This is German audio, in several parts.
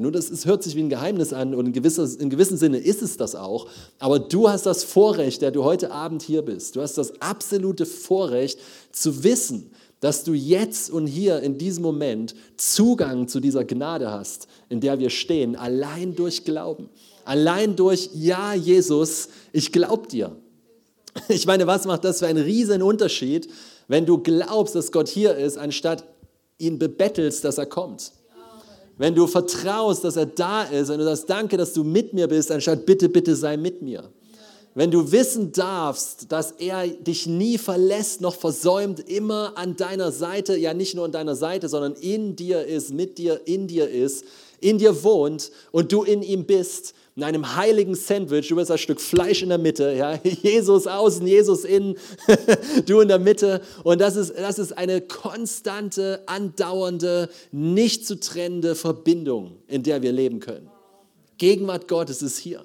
Nur das ist, hört sich wie ein Geheimnis an und in, gewisser, in gewissem Sinne ist es das auch. Aber du hast das Vorrecht, der du heute Abend hier bist. Du hast das absolute Vorrecht zu wissen, dass du jetzt und hier in diesem Moment Zugang zu dieser Gnade hast, in der wir stehen, allein durch Glauben. Allein durch, ja, Jesus, ich glaub dir. Ich meine, was macht das für einen riesen Unterschied, wenn du glaubst, dass Gott hier ist, anstatt ihn bebettelst, dass er kommt? Wenn du vertraust, dass er da ist, wenn du sagst, danke, dass du mit mir bist, anstatt bitte, bitte sei mit mir. Wenn du wissen darfst, dass er dich nie verlässt noch versäumt, immer an deiner Seite, ja nicht nur an deiner Seite, sondern in dir ist, mit dir, in dir ist, in dir wohnt und du in ihm bist, in einem heiligen Sandwich, du bist ein Stück Fleisch in der Mitte, ja? Jesus außen, Jesus innen, du in der Mitte. Und das ist, das ist eine konstante, andauernde, nicht zu trennende Verbindung, in der wir leben können. Gegenwart Gottes ist hier.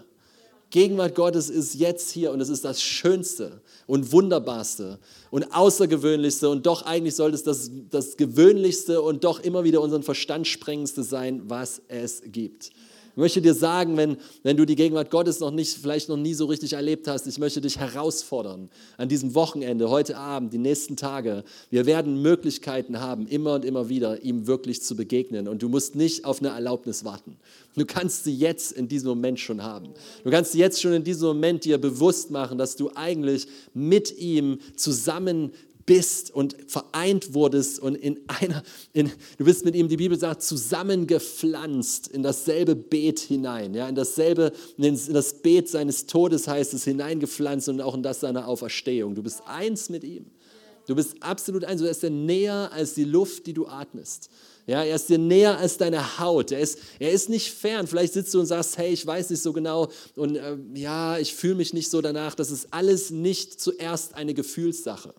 Gegenwart Gottes ist jetzt hier und es ist das Schönste und Wunderbarste und Außergewöhnlichste und doch eigentlich sollte es das, das Gewöhnlichste und doch immer wieder unseren Verstand sprengendste sein, was es gibt. Ich möchte dir sagen, wenn, wenn du die Gegenwart Gottes noch nicht, vielleicht noch nie so richtig erlebt hast, ich möchte dich herausfordern an diesem Wochenende, heute Abend, die nächsten Tage. Wir werden Möglichkeiten haben, immer und immer wieder ihm wirklich zu begegnen. Und du musst nicht auf eine Erlaubnis warten. Du kannst sie jetzt in diesem Moment schon haben. Du kannst jetzt schon in diesem Moment dir bewusst machen, dass du eigentlich mit ihm zusammen bist und vereint wurdest und in einer, in, du bist mit ihm, die Bibel sagt, zusammengepflanzt in dasselbe Beet hinein, ja, in dasselbe, in das Beet seines Todes heißt es, hineingepflanzt und auch in das seiner Auferstehung. Du bist eins mit ihm. Du bist absolut eins. Du bist näher als die Luft, die du atmest. Ja, er ist dir näher als deine Haut. Er ist, er ist nicht fern. Vielleicht sitzt du und sagst, hey, ich weiß nicht so genau und äh, ja, ich fühle mich nicht so danach. Das ist alles nicht zuerst eine Gefühlssache.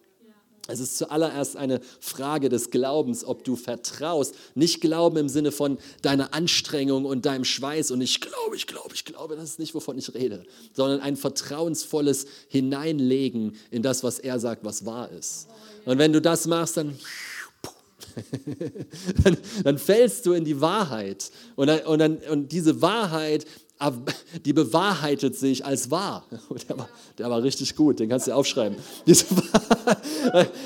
Es ist zuallererst eine Frage des Glaubens, ob du vertraust. Nicht Glauben im Sinne von deiner Anstrengung und deinem Schweiß und ich glaube, ich glaube, ich glaube, das ist nicht, wovon ich rede, sondern ein vertrauensvolles Hineinlegen in das, was er sagt, was wahr ist. Und wenn du das machst, dann dann, dann, fällst du in die Wahrheit. Und, dann, und, dann, und diese Wahrheit die bewahrheitet sich als wahr. Der war, der war richtig gut, den kannst du aufschreiben.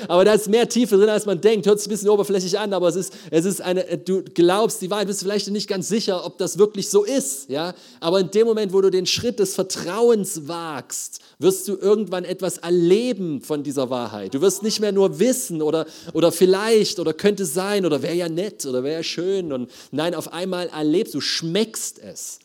aber da ist mehr Tiefe drin, als man denkt. Hört sich ein bisschen oberflächlich an, aber es ist, es ist eine, du glaubst die Wahrheit, bist vielleicht nicht ganz sicher, ob das wirklich so ist. Ja? Aber in dem Moment, wo du den Schritt des Vertrauens wagst, wirst du irgendwann etwas erleben von dieser Wahrheit. Du wirst nicht mehr nur wissen oder, oder vielleicht oder könnte sein oder wäre ja nett oder wäre ja schön. Und nein, auf einmal erlebst du, schmeckst es.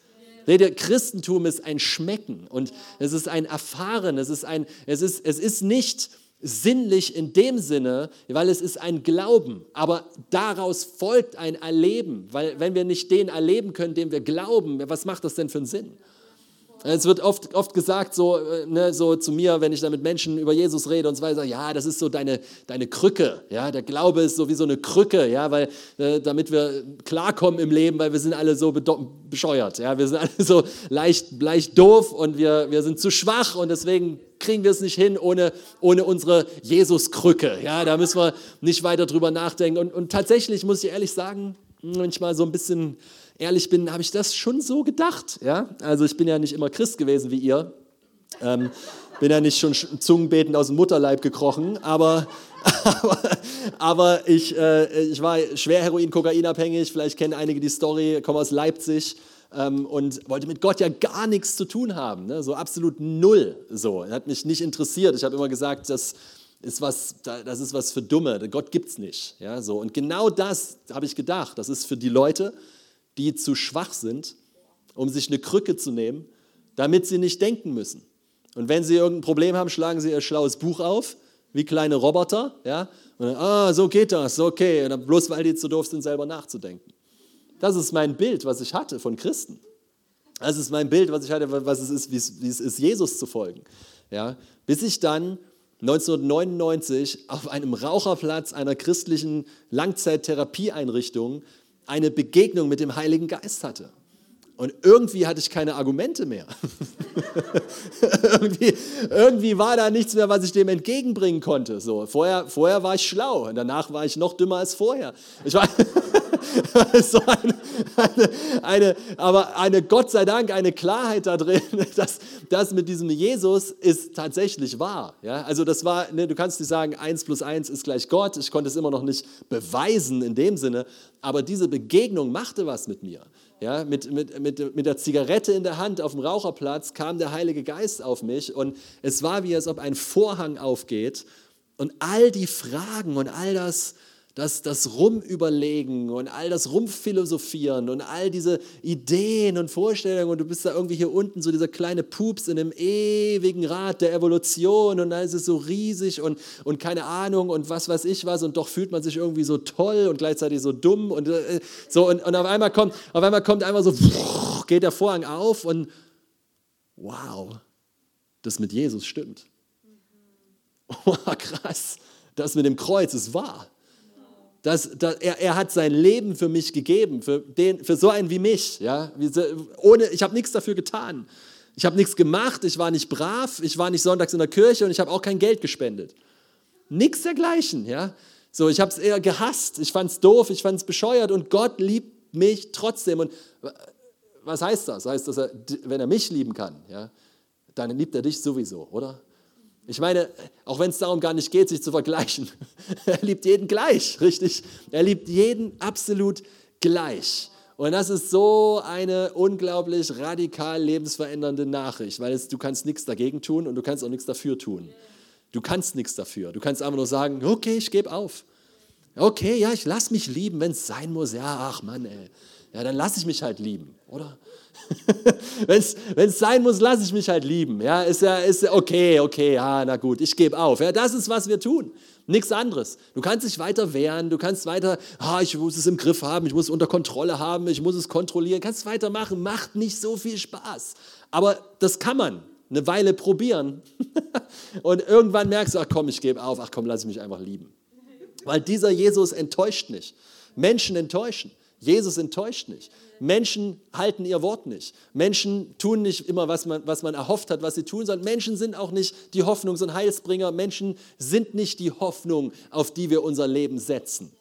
Christentum ist ein Schmecken und es ist ein Erfahren, es ist, ein, es ist, es ist nicht sinnlich in dem Sinne, weil es ist ein Glauben, aber daraus folgt ein Erleben, weil wenn wir nicht den erleben können, dem wir glauben, was macht das denn für einen Sinn? Es wird oft, oft gesagt, so, äh, ne, so zu mir, wenn ich da mit Menschen über Jesus rede und so weiter, ja, das ist so deine, deine Krücke. Ja? Der Glaube ist so wie so eine Krücke, ja? weil, äh, damit wir klarkommen im Leben, weil wir sind alle so bescheuert. Ja? Wir sind alle so leicht, leicht doof und wir, wir sind zu schwach und deswegen kriegen wir es nicht hin ohne, ohne unsere Jesus-Krücke. Ja? Da müssen wir nicht weiter drüber nachdenken. Und, und tatsächlich muss ich ehrlich sagen, manchmal so ein bisschen ehrlich bin, habe ich das schon so gedacht. Ja? Also ich bin ja nicht immer Christ gewesen wie ihr. Ähm, bin ja nicht schon zungenbetend aus dem Mutterleib gekrochen, aber, aber, aber ich, äh, ich war schwer Heroin-Kokainabhängig. Vielleicht kennen einige die Story, komme aus Leipzig ähm, und wollte mit Gott ja gar nichts zu tun haben. Ne? So absolut null. So. Hat mich nicht interessiert. Ich habe immer gesagt, das ist was, das ist was für Dumme. Gott gibt es nicht. Ja? So. Und genau das habe ich gedacht. Das ist für die Leute, die zu schwach sind, um sich eine Krücke zu nehmen, damit sie nicht denken müssen. Und wenn sie irgendein Problem haben, schlagen sie ihr schlaues Buch auf, wie kleine Roboter, ja, und dann, ah, so geht das, okay, und dann bloß weil die zu doof sind, selber nachzudenken. Das ist mein Bild, was ich hatte von Christen. Das ist mein Bild, was ich hatte, was es ist, wie es, wie es ist, Jesus zu folgen. Ja, bis ich dann 1999 auf einem Raucherplatz einer christlichen Langzeittherapieeinrichtung eine Begegnung mit dem Heiligen Geist hatte. Und irgendwie hatte ich keine Argumente mehr. irgendwie, irgendwie, war da nichts mehr, was ich dem entgegenbringen konnte. So, vorher, vorher war ich schlau und danach war ich noch dümmer als vorher. Ich war so eine, eine, eine, aber eine Gott sei Dank eine Klarheit da drin, dass das mit diesem Jesus ist tatsächlich wahr. Ja? Also das war, ne, du kannst nicht sagen, 1 plus 1 ist gleich Gott. Ich konnte es immer noch nicht beweisen in dem Sinne, aber diese Begegnung machte was mit mir. Ja, mit, mit, mit, mit der Zigarette in der Hand auf dem Raucherplatz kam der Heilige Geist auf mich und es war wie, als ob ein Vorhang aufgeht und all die Fragen und all das, das, das Rumüberlegen und all das Rumphilosophieren und all diese Ideen und Vorstellungen und du bist da irgendwie hier unten, so dieser kleine Pups in dem ewigen Rad der Evolution und dann ist so riesig und, und keine Ahnung und was weiß ich was und doch fühlt man sich irgendwie so toll und gleichzeitig so dumm und äh, so und, und auf einmal kommt, auf einmal kommt einfach so, geht der Vorhang auf und wow, das mit Jesus stimmt. Oh, krass, das mit dem Kreuz ist wahr. Das, das, er, er, hat sein Leben für mich gegeben, für, den, für so einen wie mich. Ja? Ohne, ich habe nichts dafür getan. Ich habe nichts gemacht, ich war nicht brav, ich war nicht sonntags in der Kirche und ich habe auch kein Geld gespendet. Nichts dergleichen. Ja? So, ich habe es eher gehasst, ich fand es doof, ich fand es bescheuert und Gott liebt mich trotzdem. Und was heißt das? Heißt, dass wenn er mich lieben kann, ja, dann liebt er dich sowieso, oder? Ich meine, auch wenn es darum gar nicht geht, sich zu vergleichen, er liebt jeden gleich, richtig? Er liebt jeden absolut gleich. Und das ist so eine unglaublich radikal lebensverändernde Nachricht, weil es, du kannst nichts dagegen tun und du kannst auch nichts dafür tun. Du kannst nichts dafür. Du kannst einfach nur sagen, okay, ich gebe auf. Okay, ja, ich lasse mich lieben, wenn es sein muss. Ja, ach Mann, ey. Ja, dann lasse ich mich halt lieben, oder? Wenn es sein muss, lasse ich mich halt lieben. Ja, ist ja, ist okay, okay, ja, na gut, ich gebe auf. Ja, das ist, was wir tun. Nichts anderes. Du kannst dich weiter wehren, du kannst weiter, ah, ich muss es im Griff haben, ich muss es unter Kontrolle haben, ich muss es kontrollieren, kannst weitermachen, macht nicht so viel Spaß. Aber das kann man eine Weile probieren. Und irgendwann merkst du, ach komm, ich gebe auf, ach komm, lass ich mich einfach lieben. Weil dieser Jesus enttäuscht nicht. Menschen enttäuschen. Jesus enttäuscht nicht. Menschen halten ihr Wort nicht. Menschen tun nicht immer, was man, was man erhofft hat, was sie tun, sondern Menschen sind auch nicht die Hoffnungs- und Heilsbringer. Menschen sind nicht die Hoffnung, auf die wir unser Leben setzen.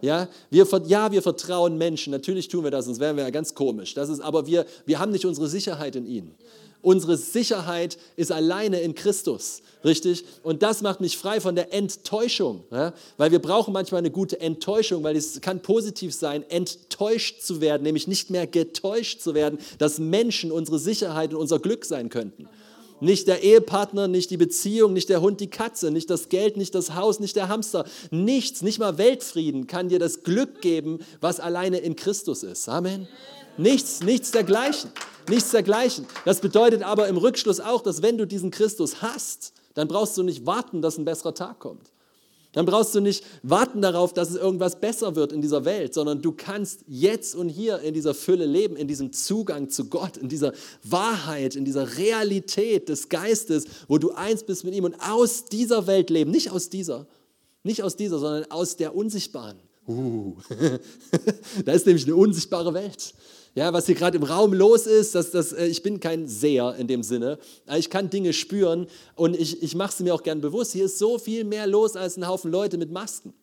Ja, wir, ja, wir vertrauen Menschen, natürlich tun wir das, sonst wären wir ja ganz komisch. Das ist, aber wir, wir haben nicht unsere Sicherheit in ihnen. Unsere Sicherheit ist alleine in Christus, richtig? Und das macht mich frei von der Enttäuschung, ja? weil wir brauchen manchmal eine gute Enttäuschung, weil es kann positiv sein, enttäuscht zu werden, nämlich nicht mehr getäuscht zu werden, dass Menschen unsere Sicherheit und unser Glück sein könnten. Nicht der Ehepartner, nicht die Beziehung, nicht der Hund, die Katze, nicht das Geld, nicht das Haus, nicht der Hamster. Nichts, nicht mal Weltfrieden kann dir das Glück geben, was alleine in Christus ist. Amen. Nichts, nichts dergleichen. Nichts dergleichen. Das bedeutet aber im Rückschluss auch, dass wenn du diesen Christus hast, dann brauchst du nicht warten, dass ein besserer Tag kommt. Dann brauchst du nicht warten darauf, dass es irgendwas besser wird in dieser Welt, sondern du kannst jetzt und hier in dieser Fülle leben, in diesem Zugang zu Gott, in dieser Wahrheit, in dieser Realität des Geistes, wo du eins bist mit ihm und aus dieser Welt leben, nicht aus dieser, nicht aus dieser, sondern aus der unsichtbaren. Uh. da ist nämlich eine unsichtbare Welt ja, was hier gerade im Raum los ist. Das, das, äh, ich bin kein Seher in dem Sinne. Ich kann Dinge spüren und ich, ich mache sie mir auch gern bewusst. Hier ist so viel mehr los als ein Haufen Leute mit Masken.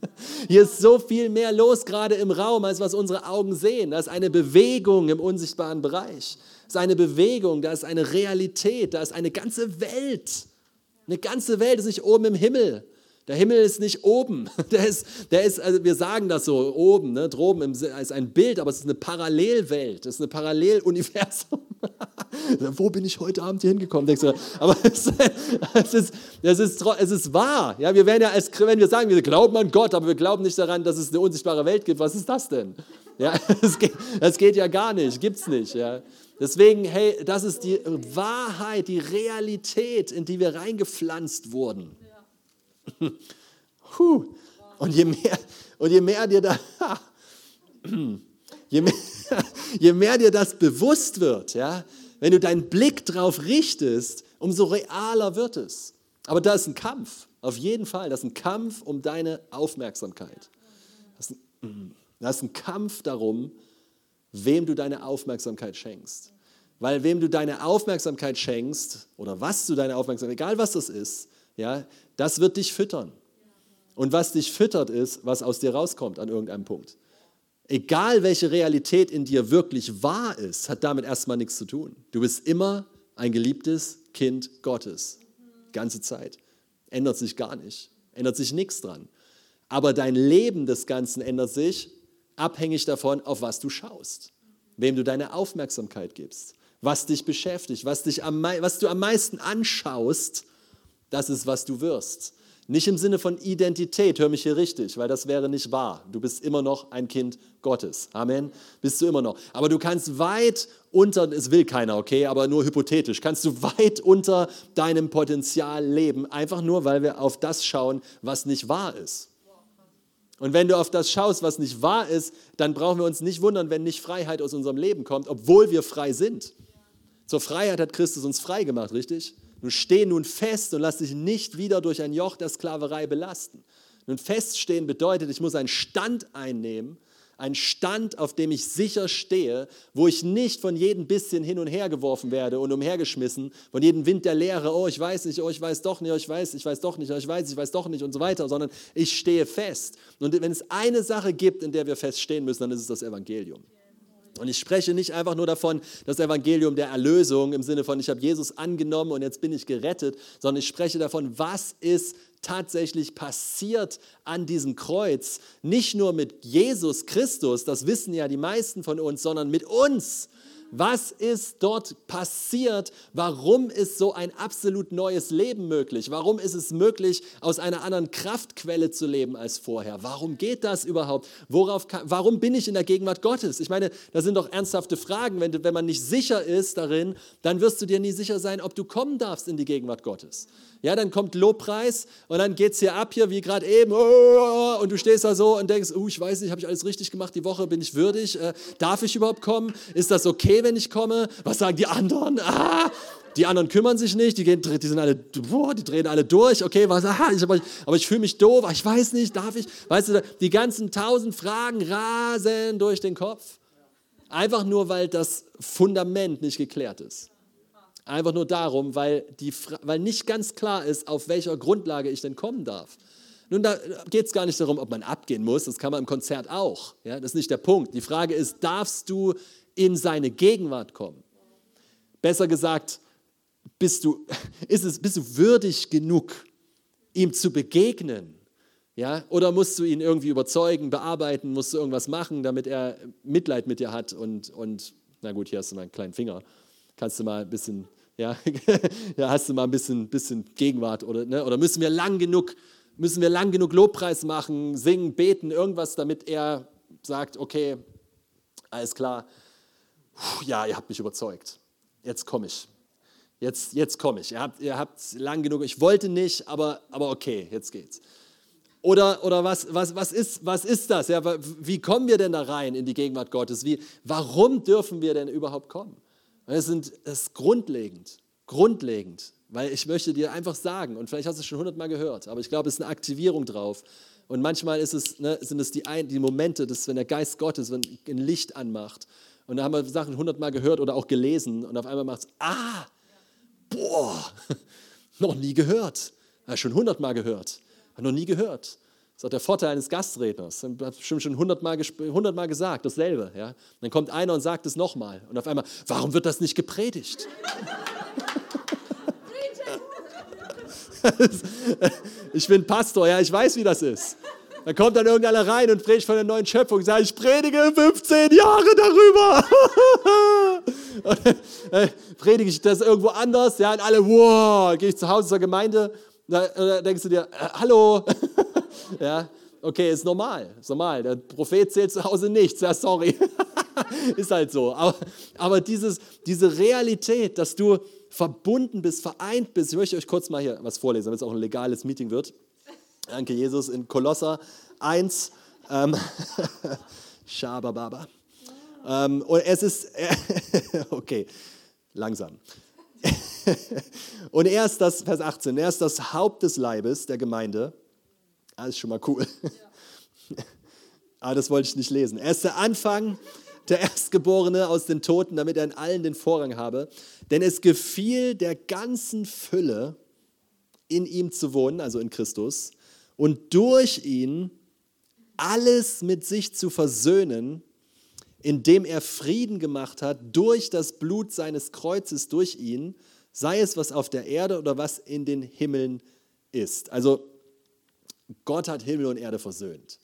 Hier ist so viel mehr los gerade im Raum, als was unsere Augen sehen. Da ist eine Bewegung im unsichtbaren Bereich. Da ist eine Bewegung, da ist eine Realität, da ist eine ganze Welt. Eine ganze Welt ist nicht oben im Himmel, der Himmel ist nicht oben. Der ist, der ist also wir sagen das so, oben, ne, droben im, ist ein Bild, aber es ist eine Parallelwelt, es ist ein Paralleluniversum. Wo bin ich heute Abend hier hingekommen? Denkst du, aber es, es, ist, es, ist, es ist wahr. Ja, wir werden ja, als, wenn wir sagen, wir glauben an Gott, aber wir glauben nicht daran, dass es eine unsichtbare Welt gibt. Was ist das denn? Ja, das geht, das geht ja gar nicht, gibt es nicht. Ja. Deswegen, hey, das ist die Wahrheit, die Realität, in die wir reingepflanzt wurden. Puh. Und je mehr, und je mehr dir da, je mehr, je mehr dir das bewusst wird, ja, wenn du deinen Blick drauf richtest, umso realer wird es. Aber da ist ein Kampf, auf jeden Fall. Das ist ein Kampf um deine Aufmerksamkeit. Das ist ein, das ist ein Kampf darum, wem du deine Aufmerksamkeit schenkst. Weil wem du deine Aufmerksamkeit schenkst oder was du deine Aufmerksamkeit, egal was das ist, ja, das wird dich füttern. Und was dich füttert, ist, was aus dir rauskommt an irgendeinem Punkt. Egal welche Realität in dir wirklich wahr ist, hat damit erstmal nichts zu tun. Du bist immer ein geliebtes Kind Gottes. Ganze Zeit. Ändert sich gar nicht. Ändert sich nichts dran. Aber dein Leben des Ganzen ändert sich abhängig davon, auf was du schaust, wem du deine Aufmerksamkeit gibst, was dich beschäftigt, was, dich am, was du am meisten anschaust, das ist, was du wirst. Nicht im Sinne von Identität, hör mich hier richtig, weil das wäre nicht wahr. Du bist immer noch ein Kind Gottes. Amen. Bist du immer noch. Aber du kannst weit unter, es will keiner, okay, aber nur hypothetisch, kannst du weit unter deinem Potenzial leben, einfach nur, weil wir auf das schauen, was nicht wahr ist. Und wenn du auf das schaust, was nicht wahr ist, dann brauchen wir uns nicht wundern, wenn nicht Freiheit aus unserem Leben kommt, obwohl wir frei sind. Zur Freiheit hat Christus uns frei gemacht, richtig? Nun steh nun fest und lass dich nicht wieder durch ein Joch der Sklaverei belasten. Nun feststehen bedeutet, ich muss einen Stand einnehmen, einen Stand, auf dem ich sicher stehe, wo ich nicht von jedem bisschen hin und her geworfen werde und umhergeschmissen, von jedem Wind der Lehre, oh, ich weiß nicht, oh, ich weiß doch nicht, oh, ich weiß, ich weiß doch nicht, oh, ich weiß, ich weiß doch nicht und so weiter, sondern ich stehe fest. Und wenn es eine Sache gibt, in der wir feststehen müssen, dann ist es das Evangelium. Und ich spreche nicht einfach nur davon, das Evangelium der Erlösung im Sinne von, ich habe Jesus angenommen und jetzt bin ich gerettet, sondern ich spreche davon, was ist tatsächlich passiert an diesem Kreuz. Nicht nur mit Jesus Christus, das wissen ja die meisten von uns, sondern mit uns. Was ist dort passiert? Warum ist so ein absolut neues Leben möglich? Warum ist es möglich, aus einer anderen Kraftquelle zu leben als vorher? Warum geht das überhaupt? Worauf kann, warum bin ich in der Gegenwart Gottes? Ich meine, das sind doch ernsthafte Fragen. Wenn, wenn man nicht sicher ist darin, dann wirst du dir nie sicher sein, ob du kommen darfst in die Gegenwart Gottes. Ja, dann kommt Lobpreis und dann geht es hier ab, hier wie gerade eben, oh, und du stehst da so und denkst, oh, ich weiß nicht, habe ich alles richtig gemacht die Woche, bin ich würdig, äh, darf ich überhaupt kommen? Ist das okay, wenn ich komme? Was sagen die anderen? Ah, die anderen kümmern sich nicht, die, gehen, die sind alle, boah, die drehen alle durch, okay, was, aha, ich, aber, aber ich fühle mich doof, ich weiß nicht, darf ich? Weißt du, die ganzen tausend Fragen rasen durch den Kopf. Einfach nur, weil das Fundament nicht geklärt ist. Einfach nur darum, weil, die, weil nicht ganz klar ist, auf welcher Grundlage ich denn kommen darf. Nun, da geht es gar nicht darum, ob man abgehen muss, das kann man im Konzert auch. Ja, das ist nicht der Punkt. Die Frage ist, darfst du in seine Gegenwart kommen? Besser gesagt, bist du, ist es, bist du würdig genug, ihm zu begegnen? Ja? Oder musst du ihn irgendwie überzeugen, bearbeiten, musst du irgendwas machen, damit er Mitleid mit dir hat und, und na gut, hier hast du mal einen kleinen Finger, kannst du mal ein bisschen ja, ja hast du mal ein bisschen, bisschen Gegenwart oder, ne? oder müssen wir lang genug, müssen wir lang genug Lobpreis machen, singen, beten, irgendwas, damit er sagt, okay, alles klar, Puh, ja, ihr habt mich überzeugt, jetzt komme ich. Jetzt, jetzt komme ich. Ihr habt, ihr habt lang genug, ich wollte nicht, aber, aber okay, jetzt geht's. Oder, oder was, was, was, ist, was ist das? Ja, wie kommen wir denn da rein in die Gegenwart Gottes? Wie, warum dürfen wir denn überhaupt kommen? Das, sind, das ist grundlegend, grundlegend, weil ich möchte dir einfach sagen, und vielleicht hast du es schon hundertmal gehört, aber ich glaube, es ist eine Aktivierung drauf. Und manchmal ist es, ne, sind es die, ein, die Momente, dass, wenn der Geist Gottes wenn ein Licht anmacht, und da haben wir Sachen hundertmal gehört oder auch gelesen, und auf einmal macht es, ah, boah, noch nie gehört. Ja, schon hundertmal gehört, noch nie gehört. Das ist auch der Vorteil eines Gastredners. Das hat bestimmt schon hundertmal, hundertmal gesagt, dasselbe. Ja? dann kommt einer und sagt es nochmal. Und auf einmal, warum wird das nicht gepredigt? ich bin Pastor, ja, ich weiß, wie das ist. Dann kommt dann irgendeiner rein und predigt von der neuen Schöpfung. Sagt, ich predige 15 Jahre darüber. äh, predige ich das irgendwo anders? Ja, und alle, wow, gehe ich zu Hause zur Gemeinde. Da, da denkst du dir, äh, hallo. Ja, okay, ist normal, ist normal. Der Prophet zählt zu Hause nichts, ja, sorry. ist halt so. Aber, aber dieses, diese Realität, dass du verbunden bist, vereint bist, ich möchte euch kurz mal hier was vorlesen, damit es auch ein legales Meeting wird. Danke, Jesus, in Kolosser 1. Ähm, Schabababa. Ähm, und es ist, okay, langsam. und er ist das, Vers 18, er ist das Haupt des Leibes der Gemeinde das ah, ist schon mal cool. Ja. Aber das wollte ich nicht lesen. Er ist der Anfang, der Erstgeborene aus den Toten, damit er in allen den Vorrang habe. Denn es gefiel der ganzen Fülle, in ihm zu wohnen, also in Christus, und durch ihn alles mit sich zu versöhnen, indem er Frieden gemacht hat durch das Blut seines Kreuzes, durch ihn, sei es was auf der Erde oder was in den Himmeln ist. Also Gott hat Himmel und Erde versöhnt.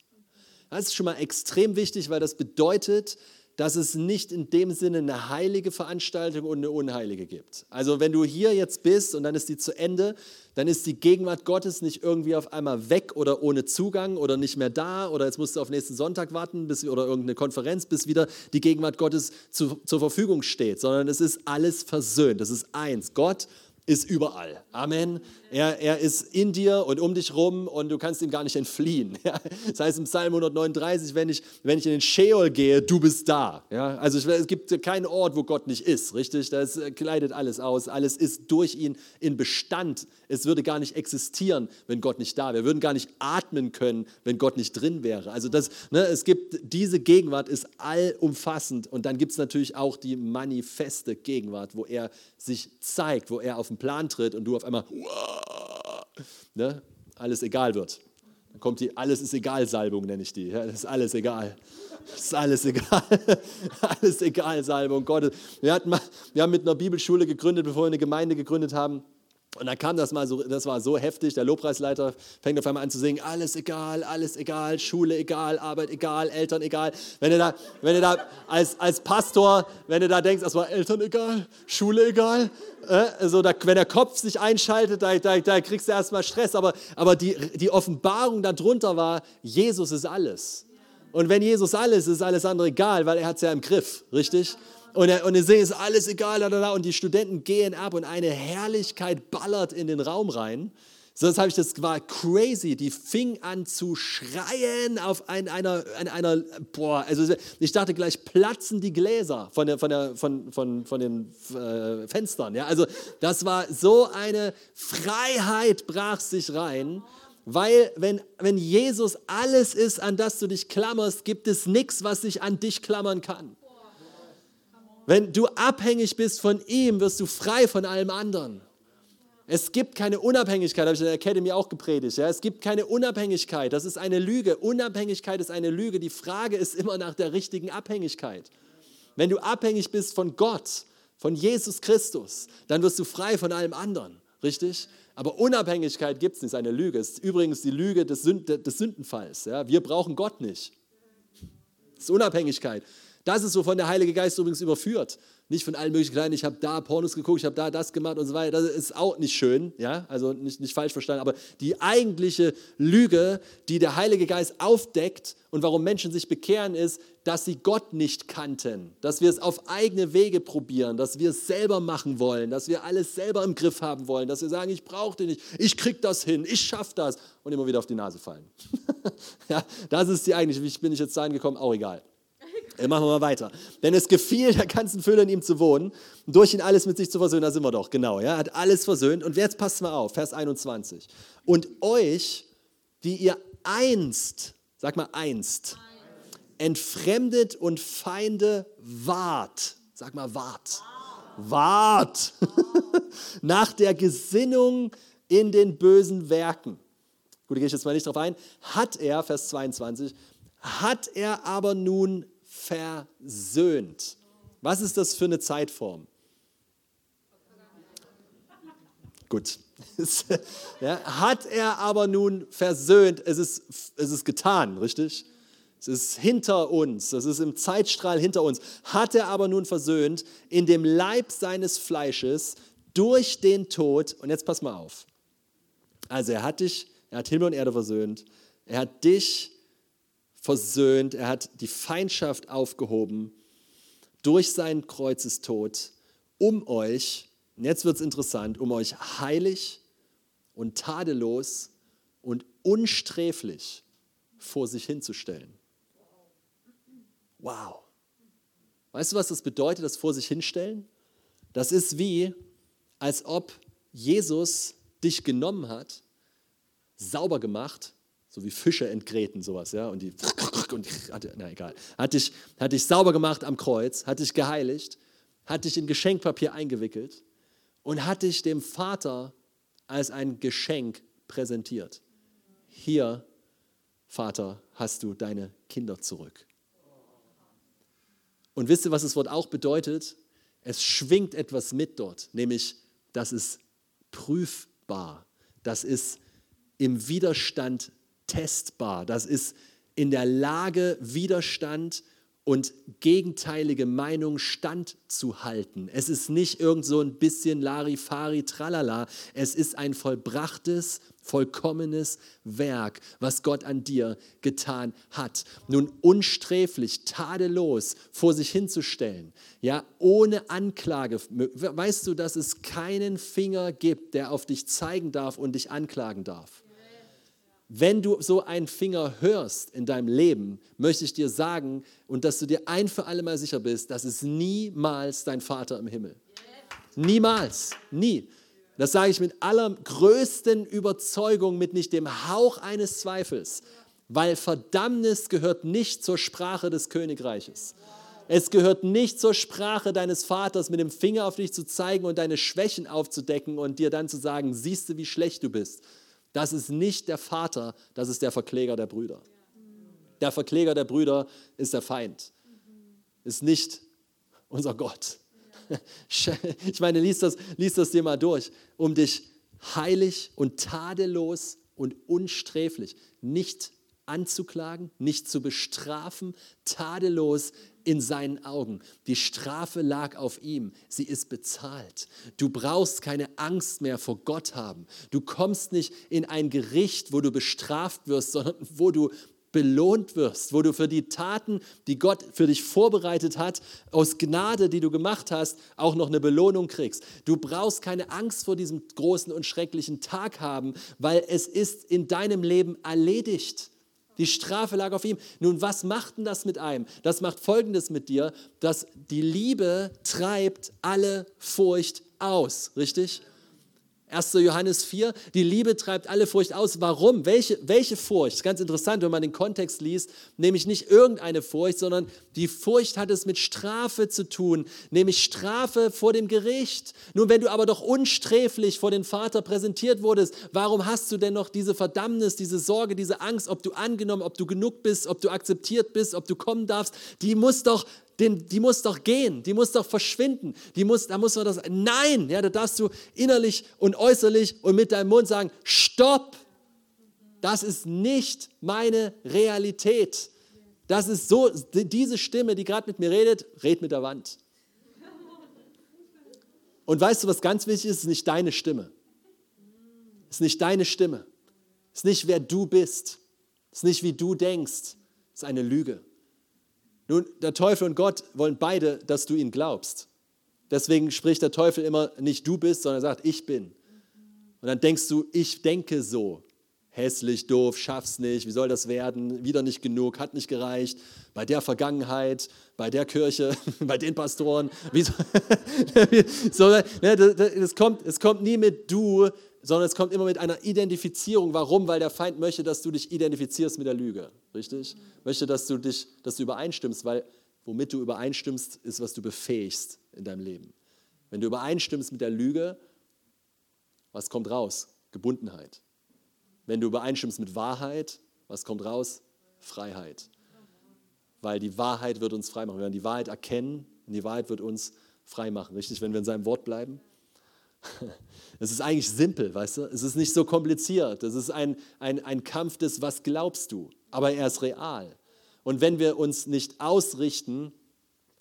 Das ist schon mal extrem wichtig, weil das bedeutet, dass es nicht in dem Sinne eine heilige Veranstaltung und eine unheilige gibt. Also wenn du hier jetzt bist und dann ist die zu Ende, dann ist die Gegenwart Gottes nicht irgendwie auf einmal weg oder ohne Zugang oder nicht mehr da oder jetzt musst du auf nächsten Sonntag warten bis, oder irgendeine Konferenz, bis wieder die Gegenwart Gottes zu, zur Verfügung steht, sondern es ist alles versöhnt. Das ist eins. Gott ist überall. Amen. Er, er ist in dir und um dich rum und du kannst ihm gar nicht entfliehen. Ja? Das heißt im Psalm 139, wenn ich, wenn ich in den Sheol gehe, du bist da. Ja? Also es gibt keinen Ort, wo Gott nicht ist, richtig? Das kleidet alles aus. Alles ist durch ihn in Bestand. Es würde gar nicht existieren, wenn Gott nicht da wäre. Wir würden gar nicht atmen können, wenn Gott nicht drin wäre. Also das, ne, es gibt, diese Gegenwart ist allumfassend und dann gibt es natürlich auch die manifeste Gegenwart, wo er sich zeigt, wo er auf den Plan tritt und du auf einmal ne, alles egal wird. Dann kommt die Alles ist egal Salbung, nenne ich die. Ja, das ist alles egal. Das ist alles egal. alles egal Salbung Gottes. Wir, hatten mal, wir haben mit einer Bibelschule gegründet, bevor wir eine Gemeinde gegründet haben. Und dann kam das mal so, das war so heftig, der Lobpreisleiter fängt auf einmal an zu singen, alles egal, alles egal, Schule egal, Arbeit egal, Eltern egal. Wenn du da, wenn du da als, als Pastor, wenn du da denkst, das war Eltern egal, Schule egal, äh, also da, wenn der Kopf sich einschaltet, da, da, da kriegst du erstmal Stress. Aber, aber die, die Offenbarung darunter war, Jesus ist alles. Und wenn Jesus alles ist, ist alles andere egal, weil er hat es ja im Griff, richtig? Und, und ihr seht, ist alles egal, da, da, da. und die Studenten gehen ab und eine Herrlichkeit ballert in den Raum rein. So, das habe ich, das war crazy. Die fing an zu schreien auf ein, einer, ein, einer, boah, also ich dachte gleich platzen die Gläser von, der, von, der, von, von, von den äh, Fenstern. Ja? Also das war so eine Freiheit brach sich rein. Weil wenn, wenn Jesus alles ist, an das du dich klammerst, gibt es nichts, was sich an dich klammern kann. Wenn du abhängig bist von ihm, wirst du frei von allem anderen. Es gibt keine Unabhängigkeit, habe ich in der Academy auch gepredigt. Ja? Es gibt keine Unabhängigkeit, das ist eine Lüge. Unabhängigkeit ist eine Lüge. Die Frage ist immer nach der richtigen Abhängigkeit. Wenn du abhängig bist von Gott, von Jesus Christus, dann wirst du frei von allem anderen. Richtig? Aber Unabhängigkeit gibt es nicht, ist eine Lüge. Es ist übrigens die Lüge des, Sünd des Sündenfalls. Ja? Wir brauchen Gott nicht. Das ist Unabhängigkeit. Das ist, wovon der Heilige Geist übrigens überführt. Nicht von allen möglichen kleinen, ich habe da Pornos geguckt, ich habe da das gemacht und so weiter. Das ist auch nicht schön, ja, also nicht, nicht falsch verstanden. Aber die eigentliche Lüge, die der Heilige Geist aufdeckt und warum Menschen sich bekehren, ist, dass sie Gott nicht kannten, dass wir es auf eigene Wege probieren, dass wir es selber machen wollen, dass wir alles selber im Griff haben wollen, dass wir sagen, ich brauche den nicht, ich krieg das hin, ich schaffe das und immer wieder auf die Nase fallen. ja, das ist die eigentliche, wie bin ich jetzt dahin gekommen, auch egal. Machen wir mal weiter. Denn es gefiel der ganzen Fülle in ihm zu wohnen durch ihn alles mit sich zu versöhnen. Da sind wir doch, genau. Ja, hat alles versöhnt. Und jetzt passt mal auf, Vers 21. Und euch, die ihr einst, sag mal einst, entfremdet und Feinde wart. Sag mal wart. Wart. Nach der Gesinnung in den bösen Werken. Gut, da gehe ich jetzt mal nicht drauf ein. Hat er, Vers 22, hat er aber nun versöhnt. Was ist das für eine Zeitform? Gut. ja, hat er aber nun versöhnt, es ist, es ist getan, richtig? Es ist hinter uns, es ist im Zeitstrahl hinter uns. Hat er aber nun versöhnt in dem Leib seines Fleisches durch den Tod. Und jetzt pass mal auf. Also er hat dich, er hat Himmel und Erde versöhnt. Er hat dich versöhnt, er hat die Feindschaft aufgehoben durch seinen Kreuzestod, um euch, und jetzt wird es interessant, um euch heilig und tadellos und unsträflich vor sich hinzustellen. Wow. Weißt du, was das bedeutet, das vor sich hinstellen? Das ist wie, als ob Jesus dich genommen hat, sauber gemacht so wie Fische entgräten, sowas, ja, und die, und die na egal, hat dich, hat dich sauber gemacht am Kreuz, hat dich geheiligt, hat dich in Geschenkpapier eingewickelt und hat dich dem Vater als ein Geschenk präsentiert. hier, Vater, hast du deine Kinder zurück. Und wisst ihr, was das Wort auch bedeutet? Es schwingt etwas mit dort, nämlich das ist prüfbar, das ist im Widerstand testbar, das ist in der Lage, Widerstand und gegenteilige Meinungen standzuhalten. Es ist nicht irgend so ein bisschen Larifari, Tralala. Es ist ein vollbrachtes, vollkommenes Werk, was Gott an dir getan hat. Nun unsträflich, tadellos vor sich hinzustellen, ja, ohne Anklage. Weißt du, dass es keinen Finger gibt, der auf dich zeigen darf und dich anklagen darf? Wenn du so einen Finger hörst in deinem Leben, möchte ich dir sagen und dass du dir ein für alle Mal sicher bist, das ist niemals dein Vater im Himmel. Niemals, nie. Das sage ich mit allergrößten Überzeugung, mit nicht dem Hauch eines Zweifels, weil Verdammnis gehört nicht zur Sprache des Königreiches. Es gehört nicht zur Sprache deines Vaters, mit dem Finger auf dich zu zeigen und deine Schwächen aufzudecken und dir dann zu sagen, siehst du, wie schlecht du bist das ist nicht der Vater, das ist der Verkläger der Brüder. Der Verkläger der Brüder ist der Feind, ist nicht unser Gott. Ich meine, lies das, lies das dir mal durch, um dich heilig und tadellos und unsträflich nicht anzuklagen, nicht zu bestrafen, tadellos in seinen Augen. Die Strafe lag auf ihm. Sie ist bezahlt. Du brauchst keine Angst mehr vor Gott haben. Du kommst nicht in ein Gericht, wo du bestraft wirst, sondern wo du belohnt wirst, wo du für die Taten, die Gott für dich vorbereitet hat, aus Gnade, die du gemacht hast, auch noch eine Belohnung kriegst. Du brauchst keine Angst vor diesem großen und schrecklichen Tag haben, weil es ist in deinem Leben erledigt. Die Strafe lag auf ihm. Nun, was macht denn das mit einem? Das macht Folgendes mit dir, dass die Liebe treibt alle Furcht aus, richtig? 1. Johannes 4, die Liebe treibt alle Furcht aus. Warum? Welche, welche Furcht? Ganz interessant, wenn man den Kontext liest, nämlich nicht irgendeine Furcht, sondern die Furcht hat es mit Strafe zu tun, nämlich Strafe vor dem Gericht. Nun, wenn du aber doch unsträflich vor den Vater präsentiert wurdest, warum hast du denn noch diese Verdammnis, diese Sorge, diese Angst, ob du angenommen, ob du genug bist, ob du akzeptiert bist, ob du kommen darfst? Die muss doch den, die muss doch gehen, die muss doch verschwinden, die muss, da muss man das, nein, ja, da darfst du innerlich und äußerlich und mit deinem Mund sagen, stopp, das ist nicht meine Realität. Das ist so, diese Stimme, die gerade mit mir redet, red mit der Wand. Und weißt du, was ganz wichtig ist? Es ist nicht deine Stimme. Es ist nicht deine Stimme. Es ist nicht, wer du bist. Es ist nicht, wie du denkst. Es ist eine Lüge. Nun, der Teufel und Gott wollen beide, dass du ihn glaubst. Deswegen spricht der Teufel immer nicht du bist, sondern sagt ich bin. Und dann denkst du, ich denke so. Hässlich, doof, schaff's nicht, wie soll das werden? Wieder nicht genug, hat nicht gereicht. Bei der Vergangenheit, bei der Kirche, bei den Pastoren. So, ne, das kommt, es kommt nie mit du, sondern es kommt immer mit einer Identifizierung. Warum? Weil der Feind möchte, dass du dich identifizierst mit der Lüge. Richtig? Möchte, dass du dich, dass du übereinstimmst, weil womit du übereinstimmst, ist, was du befähigst in deinem Leben. Wenn du übereinstimmst mit der Lüge, was kommt raus? Gebundenheit. Wenn du übereinstimmst mit Wahrheit, was kommt raus? Freiheit. Weil die Wahrheit wird uns frei machen. Wir werden die Wahrheit erkennen und die Wahrheit wird uns frei machen. Richtig? Wenn wir in seinem Wort bleiben. Es ist eigentlich simpel, weißt du? Es ist nicht so kompliziert. Es ist ein, ein, ein Kampf des, was glaubst du? Aber er ist real. Und wenn wir uns nicht ausrichten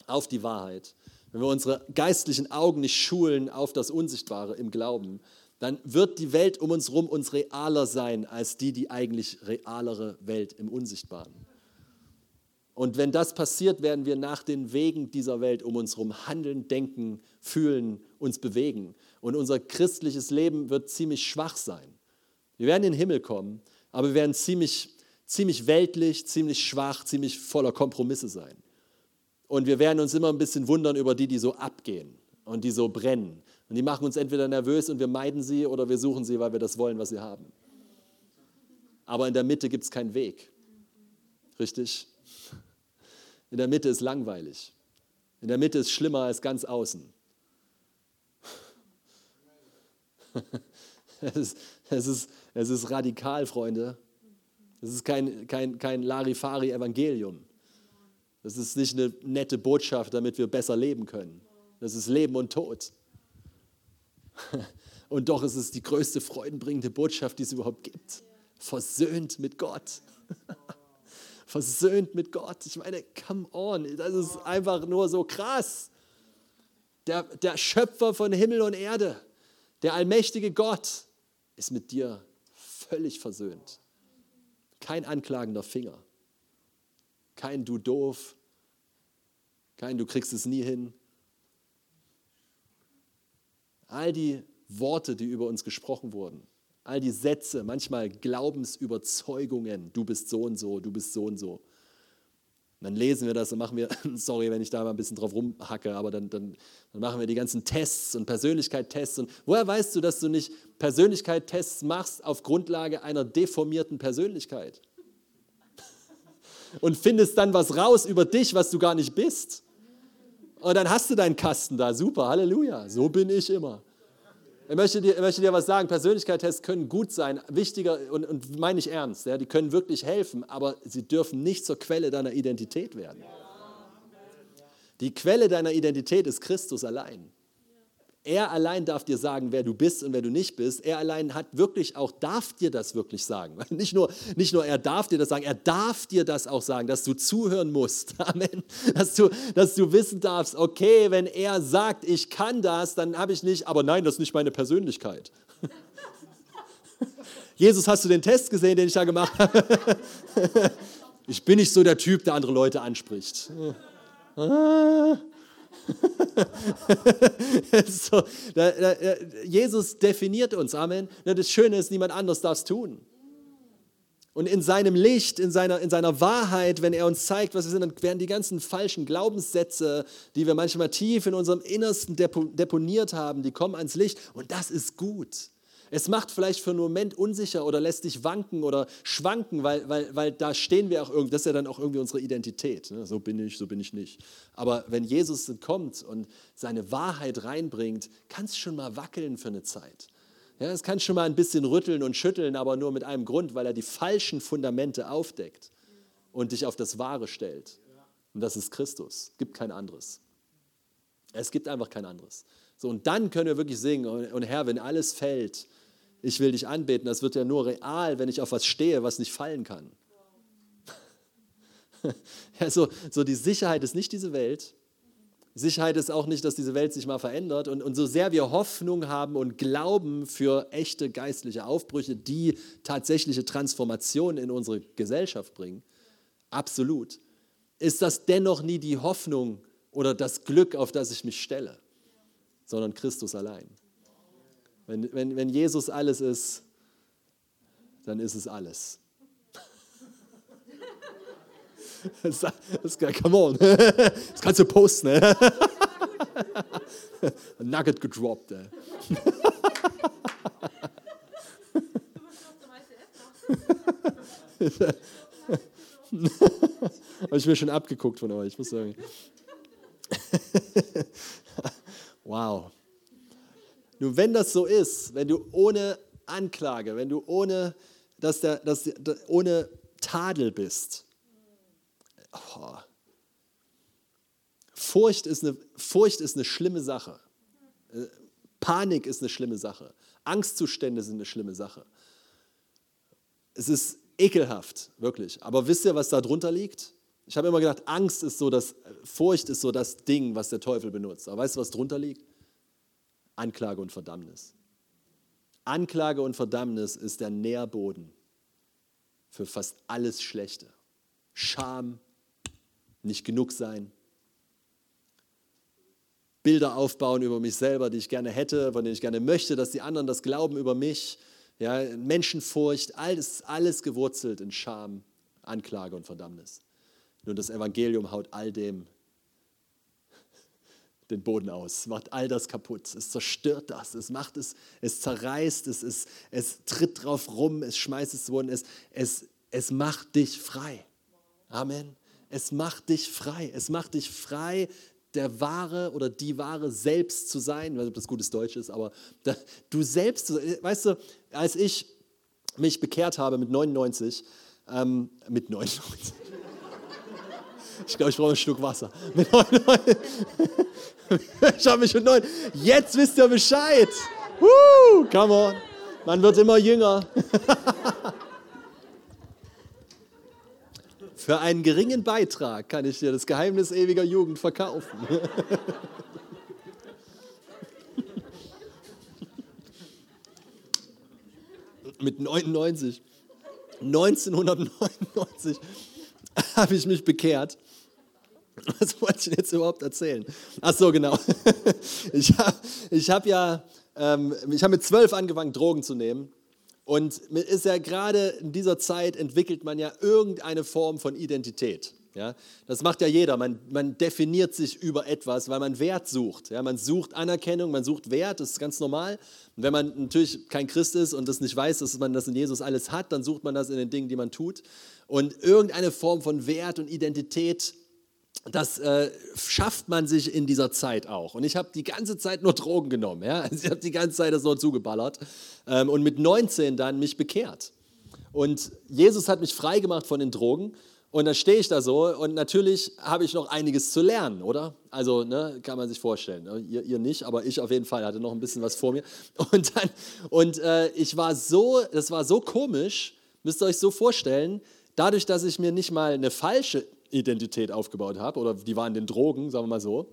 auf die Wahrheit, wenn wir unsere geistlichen Augen nicht schulen auf das Unsichtbare im Glauben, dann wird die Welt um uns herum uns realer sein als die, die eigentlich realere Welt im Unsichtbaren. Und wenn das passiert, werden wir nach den Wegen dieser Welt um uns herum handeln, denken, fühlen, uns bewegen und unser christliches Leben wird ziemlich schwach sein. Wir werden in den Himmel kommen, aber wir werden ziemlich, ziemlich weltlich, ziemlich schwach, ziemlich voller Kompromisse sein. Und wir werden uns immer ein bisschen wundern über die, die so abgehen und die so brennen. Und die machen uns entweder nervös und wir meiden sie oder wir suchen sie, weil wir das wollen, was sie haben. Aber in der Mitte gibt es keinen Weg. Richtig? In der Mitte ist langweilig. In der Mitte ist schlimmer als ganz außen. es, ist, es, ist, es ist radikal, Freunde. Das ist kein, kein, kein Larifari-Evangelium. Das ist nicht eine nette Botschaft, damit wir besser leben können. Das ist Leben und Tod. Und doch ist es die größte freudenbringende Botschaft, die es überhaupt gibt. Versöhnt mit Gott. Versöhnt mit Gott. Ich meine, come on, das ist einfach nur so krass. Der, der Schöpfer von Himmel und Erde, der allmächtige Gott, ist mit dir völlig versöhnt. Kein anklagender Finger. Kein du doof. Kein du kriegst es nie hin. All die Worte, die über uns gesprochen wurden, all die Sätze, manchmal Glaubensüberzeugungen, du bist so und so, du bist so und so. Dann lesen wir das und machen wir, sorry, wenn ich da mal ein bisschen drauf rumhacke, aber dann, dann, dann machen wir die ganzen Tests und Persönlichkeitstests. Und woher weißt du, dass du nicht Persönlichkeitstests machst auf Grundlage einer deformierten Persönlichkeit? Und findest dann was raus über dich, was du gar nicht bist? Und dann hast du deinen Kasten da. Super, Halleluja. So bin ich immer. Ich möchte dir, ich möchte dir was sagen, Persönlichkeitstests können gut sein, wichtiger und, und meine ich ernst, ja, die können wirklich helfen, aber sie dürfen nicht zur Quelle deiner Identität werden. Die Quelle deiner Identität ist Christus allein. Er allein darf dir sagen, wer du bist und wer du nicht bist. Er allein hat wirklich auch, darf dir das wirklich sagen. Nicht nur, nicht nur er darf dir das sagen, er darf dir das auch sagen, dass du zuhören musst. Amen. Dass du, dass du wissen darfst, okay, wenn er sagt, ich kann das, dann habe ich nicht, aber nein, das ist nicht meine Persönlichkeit. Jesus, hast du den Test gesehen, den ich da gemacht habe? Ich bin nicht so der Typ, der andere Leute anspricht. Ah. so, da, da, Jesus definiert uns, Amen. Das Schöne ist, niemand anders darf es tun. Und in seinem Licht, in seiner, in seiner Wahrheit, wenn er uns zeigt, was wir sind, dann werden die ganzen falschen Glaubenssätze, die wir manchmal tief in unserem Innersten deponiert haben, die kommen ans Licht. Und das ist gut. Es macht vielleicht für einen Moment unsicher oder lässt dich wanken oder schwanken, weil, weil, weil da stehen wir auch irgendwie, das ist ja dann auch irgendwie unsere Identität. Ne? So bin ich, so bin ich nicht. Aber wenn Jesus kommt und seine Wahrheit reinbringt, kann es schon mal wackeln für eine Zeit. Ja, es kann schon mal ein bisschen rütteln und schütteln, aber nur mit einem Grund, weil er die falschen Fundamente aufdeckt und dich auf das Wahre stellt. Und das ist Christus. Es gibt kein anderes. Es gibt einfach kein anderes. So, und dann können wir wirklich singen, und Herr, wenn alles fällt, ich will dich anbeten, das wird ja nur real, wenn ich auf was stehe, was nicht fallen kann. Ja, so, so die Sicherheit ist nicht diese Welt. Sicherheit ist auch nicht, dass diese Welt sich mal verändert. Und, und so sehr wir Hoffnung haben und Glauben für echte geistliche Aufbrüche, die tatsächliche Transformation in unsere Gesellschaft bringen, absolut, ist das dennoch nie die Hoffnung oder das Glück, auf das ich mich stelle, sondern Christus allein. Wenn, wenn, wenn Jesus alles ist, dann ist es alles. Das, das, come on, das kannst du posten. Ne? Nugget gedroppt. Ey. Habe ich mir schon abgeguckt von euch, muss sagen. wow. Nun, wenn das so ist, wenn du ohne Anklage, wenn du ohne, dass der, dass, ohne Tadel bist, oh, Furcht, ist eine, Furcht ist eine schlimme Sache. Panik ist eine schlimme Sache. Angstzustände sind eine schlimme Sache. Es ist ekelhaft, wirklich. Aber wisst ihr, was da drunter liegt? Ich habe immer gedacht, Angst ist so das, Furcht ist so das Ding, was der Teufel benutzt. Aber weißt du, was drunter liegt? Anklage und Verdammnis. Anklage und Verdammnis ist der Nährboden für fast alles Schlechte. Scham, nicht genug sein, Bilder aufbauen über mich selber, die ich gerne hätte, von denen ich gerne möchte, dass die anderen das glauben über mich. Ja, Menschenfurcht, alles, alles gewurzelt in Scham, Anklage und Verdammnis. Nun, das Evangelium haut all dem den Boden aus, macht all das kaputt, es zerstört das, es macht es, es zerreißt es, es, es tritt drauf rum, es schmeißt es worden, es, es, es macht dich frei. Amen. Es macht dich frei. Es macht dich frei, der Wahre oder die Wahre selbst zu sein. Ich weiß nicht, ob das gutes Deutsch ist, aber da, du selbst, weißt du, als ich mich bekehrt habe mit 99, Ähm, mit 99. Ich glaube, ich brauche ein Stück Wasser. Mit 99. ich habe mich mit 9. Jetzt wisst ihr Bescheid. Woo, come on. Man wird immer jünger. Für einen geringen Beitrag kann ich dir das Geheimnis ewiger Jugend verkaufen. Mit 99. 1999 habe ich mich bekehrt. Was wollte ich jetzt überhaupt erzählen? Ach so, genau. Ich habe ich hab ja ähm, ich hab mit zwölf angefangen, Drogen zu nehmen. Und ist ja gerade in dieser Zeit entwickelt man ja irgendeine Form von Identität. Ja, das macht ja jeder. Man, man definiert sich über etwas, weil man Wert sucht. Ja, man sucht Anerkennung, man sucht Wert, das ist ganz normal. Und wenn man natürlich kein Christ ist und das nicht weiß, dass man das in Jesus alles hat, dann sucht man das in den Dingen, die man tut. Und irgendeine Form von Wert und Identität das äh, schafft man sich in dieser Zeit auch. Und ich habe die ganze Zeit nur Drogen genommen. Ja? Also ich habe die ganze Zeit das nur zugeballert ähm, und mit 19 dann mich bekehrt. Und Jesus hat mich frei gemacht von den Drogen. Und dann stehe ich da so und natürlich habe ich noch einiges zu lernen, oder? Also ne, kann man sich vorstellen. Ne? Ihr, ihr, nicht, aber ich auf jeden Fall hatte noch ein bisschen was vor mir. Und, dann, und äh, ich war so, das war so komisch, müsst ihr euch so vorstellen, dadurch, dass ich mir nicht mal eine falsche Identität aufgebaut habe, oder die war in den Drogen, sagen wir mal so,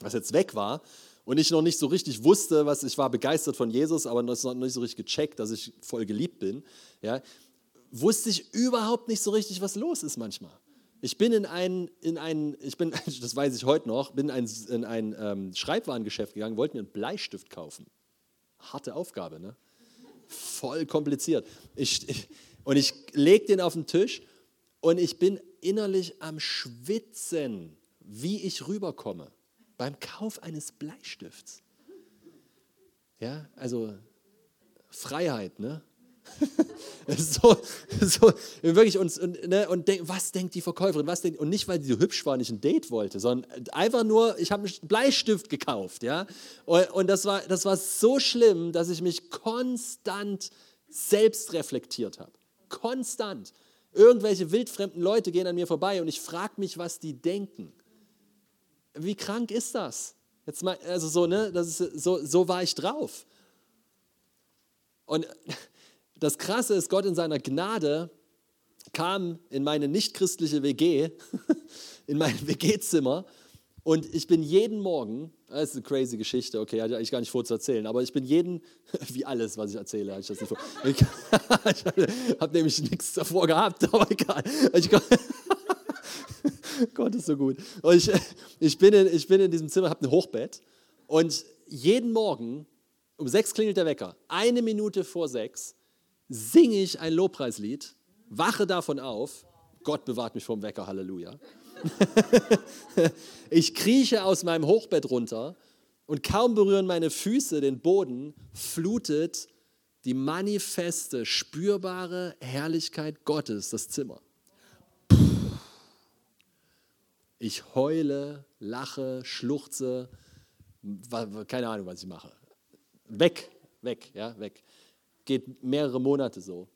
was jetzt weg war und ich noch nicht so richtig wusste, was ich war begeistert von Jesus, aber noch nicht so richtig gecheckt, dass ich voll geliebt bin, ja, wusste ich überhaupt nicht so richtig, was los ist manchmal. Ich bin in ein, in ein ich bin, das weiß ich heute noch, bin in ein, in ein ähm, Schreibwarengeschäft gegangen, wollte mir einen Bleistift kaufen. Harte Aufgabe, ne? Voll kompliziert. Ich, ich, und ich lege den auf den Tisch und ich bin innerlich am Schwitzen, wie ich rüberkomme beim Kauf eines Bleistifts. Ja, also Freiheit, ne? so, so, wirklich, und, und, ne, und denk, was denkt die Verkäuferin? Was denkt, und nicht, weil sie so hübsch war und ich ein Date wollte, sondern einfach nur, ich habe einen Bleistift gekauft. Ja? Und, und, das, war, das war so schlimm, dass ich mich konstant selbst reflektiert habe. Konstant. Irgendwelche wildfremden Leute gehen an mir vorbei und ich frage mich, was die denken. Wie krank ist das? Jetzt mal, also so, ne, das ist, so, so war ich drauf. Und das Krasse ist, Gott in seiner Gnade kam in meine nichtchristliche WG, in mein WG-Zimmer und ich bin jeden Morgen, das ist eine crazy Geschichte, okay, hatte ich eigentlich gar nicht vor zu erzählen, aber ich bin jeden, wie alles, was ich erzähle, ich das nicht vor. Ich, ich habe nämlich nichts davor gehabt, aber egal. Ich, Gott ist so gut. Und ich, ich, bin, in, ich bin in diesem Zimmer, habe ein Hochbett und jeden Morgen um sechs klingelt der Wecker. Eine Minute vor sechs singe ich ein Lobpreislied, wache davon auf. Gott bewahrt mich vom Wecker, Halleluja. ich krieche aus meinem Hochbett runter und kaum berühren meine Füße den Boden, flutet die manifeste, spürbare Herrlichkeit Gottes das Zimmer. Ich heule, lache, schluchze, keine Ahnung, was ich mache. Weg, weg, ja, weg. Geht mehrere Monate so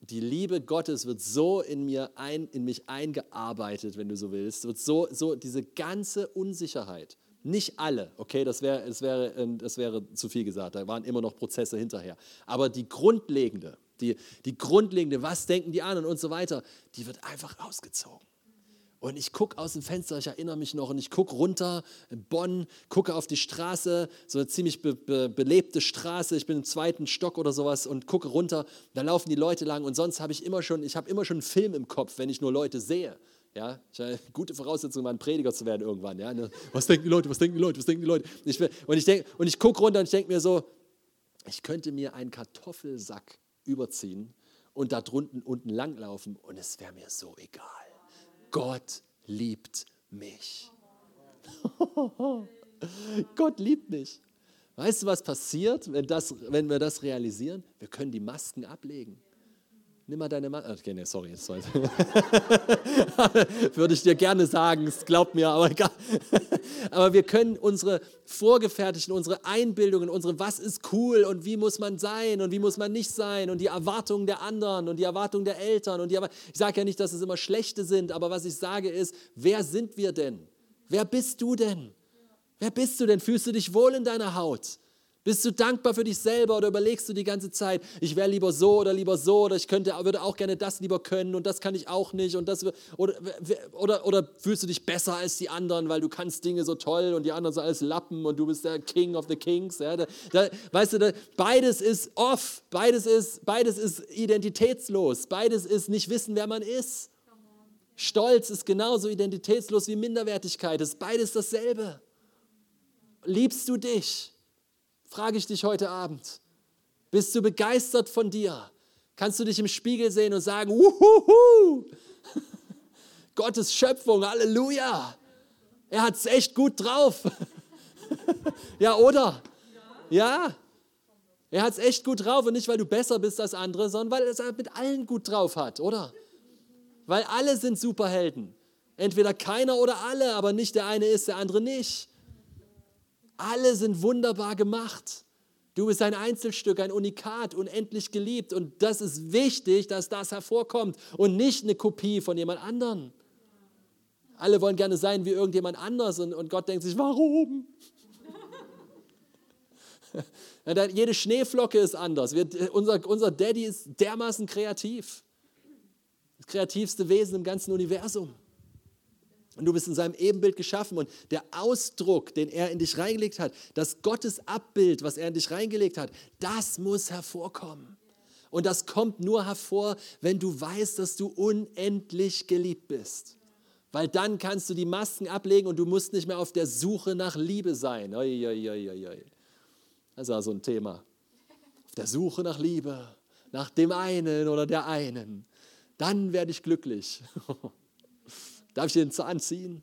die Liebe Gottes wird so in, mir ein, in mich eingearbeitet, wenn du so willst, wird so, so diese ganze Unsicherheit, nicht alle, okay, das, wär, das, wäre, ähm, das wäre zu viel gesagt, da waren immer noch Prozesse hinterher, aber die grundlegende, die, die grundlegende, was denken die anderen und so weiter, die wird einfach ausgezogen. Und ich gucke aus dem Fenster, ich erinnere mich noch, und ich gucke runter, in Bonn, gucke auf die Straße, so eine ziemlich be be belebte Straße, ich bin im zweiten Stock oder sowas und gucke runter, da laufen die Leute lang und sonst habe ich immer schon, ich habe immer schon einen Film im Kopf, wenn ich nur Leute sehe. Ja, habe gute Voraussetzung, mal ein Prediger zu werden irgendwann. Ja? Ne? Was denken die Leute, was denken die Leute, was denken die Leute? Ich, und ich, ich gucke runter und ich denke mir so, ich könnte mir einen Kartoffelsack überziehen und da drunten unten langlaufen und es wäre mir so egal. Gott liebt mich. Gott liebt mich. Weißt du, was passiert, wenn, das, wenn wir das realisieren? Wir können die Masken ablegen. Nimm mal deine Maske. Okay, nee, sorry. Jetzt Würde ich dir gerne sagen, es glaubt mir, aber egal. aber wir können unsere vorgefertigten, unsere Einbildungen, unsere was ist cool und wie muss man sein und wie muss man nicht sein und die Erwartungen der anderen und die Erwartungen der Eltern und die ich sage ja nicht, dass es immer schlechte sind, aber was ich sage ist, wer sind wir denn? Wer bist du denn? Wer bist du denn? Fühlst du dich wohl in deiner Haut? Bist du dankbar für dich selber oder überlegst du die ganze Zeit, ich wäre lieber so oder lieber so oder ich könnte, würde auch gerne das lieber können und das kann ich auch nicht und das oder, oder, oder fühlst du dich besser als die anderen, weil du kannst Dinge so toll und die anderen so alles Lappen und du bist der King of the Kings. Ja, da, da, weißt du, da, beides ist off, beides ist, beides ist identitätslos, beides ist nicht wissen, wer man ist. Stolz ist genauso identitätslos wie Minderwertigkeit, ist beides dasselbe. Liebst du dich? Frage ich dich heute Abend. Bist du begeistert von dir? Kannst du dich im Spiegel sehen und sagen, Wuhuhu! Gottes Schöpfung, Halleluja! Er hat es echt gut drauf. ja, oder? Ja. Er hat es echt gut drauf und nicht, weil du besser bist als andere, sondern weil er es mit allen gut drauf hat, oder? Weil alle sind Superhelden. Entweder keiner oder alle, aber nicht der eine ist, der andere nicht. Alle sind wunderbar gemacht. Du bist ein Einzelstück, ein Unikat, unendlich geliebt. Und das ist wichtig, dass das hervorkommt und nicht eine Kopie von jemand anderen. Alle wollen gerne sein wie irgendjemand anders und, und Gott denkt sich, warum? Jede Schneeflocke ist anders. Wir, unser, unser Daddy ist dermaßen kreativ. Das kreativste Wesen im ganzen Universum. Und du bist in seinem Ebenbild geschaffen und der Ausdruck, den er in dich reingelegt hat, das Gottes Abbild, was er in dich reingelegt hat, das muss hervorkommen. Und das kommt nur hervor, wenn du weißt, dass du unendlich geliebt bist. Weil dann kannst du die Masken ablegen und du musst nicht mehr auf der Suche nach Liebe sein. Oi, oi, oi, das ist also ein Thema. Auf der Suche nach Liebe, nach dem einen oder der einen. Dann werde ich glücklich. Darf ich den Zahn ziehen?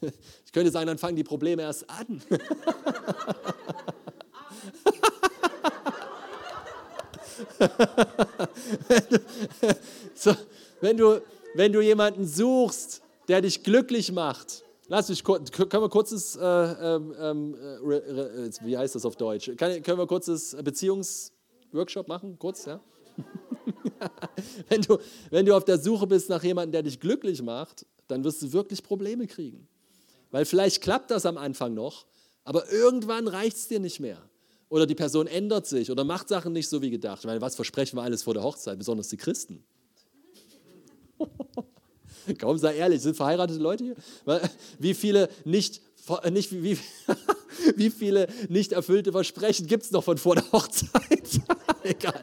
Ich könnte sagen, dann fangen die Probleme erst an. so, wenn, du, wenn du jemanden suchst, der dich glücklich macht, lass mich können wir kurzes, äh, ähm, ähm, äh, wie heißt das auf Deutsch? Können wir kurzes Beziehungsworkshop machen? Kurz, ja? wenn, du, wenn du auf der Suche bist nach jemandem, der dich glücklich macht, dann wirst du wirklich Probleme kriegen. Weil vielleicht klappt das am Anfang noch, aber irgendwann reicht es dir nicht mehr. Oder die Person ändert sich oder macht Sachen nicht so wie gedacht. Weil was versprechen wir alles vor der Hochzeit, besonders die Christen? Kaum sei ehrlich, sind verheiratete Leute hier? Wie viele nicht, nicht wie, wie viele nicht erfüllte Versprechen gibt es noch von vor der Hochzeit? Egal,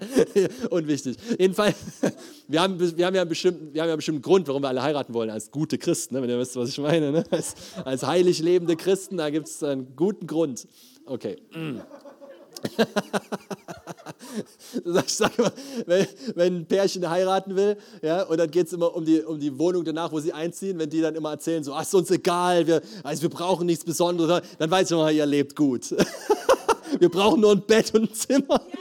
unwichtig. Jedenfalls, wir haben, wir, haben ja einen bestimmten, wir haben ja einen bestimmten Grund, warum wir alle heiraten wollen, als gute Christen, ne? wenn ihr wisst, was ich meine. Ne? Als, als heilig lebende Christen, da gibt es einen guten Grund. Okay. Ich sage immer, wenn, wenn, ein Pärchen heiraten will, ja, und dann geht es immer um die, um die Wohnung danach, wo sie einziehen, wenn die dann immer erzählen, so, ach, ist uns egal, wir, also wir brauchen nichts Besonderes, dann weiß ich immer, ihr lebt gut. wir brauchen nur ein Bett und ein Zimmer.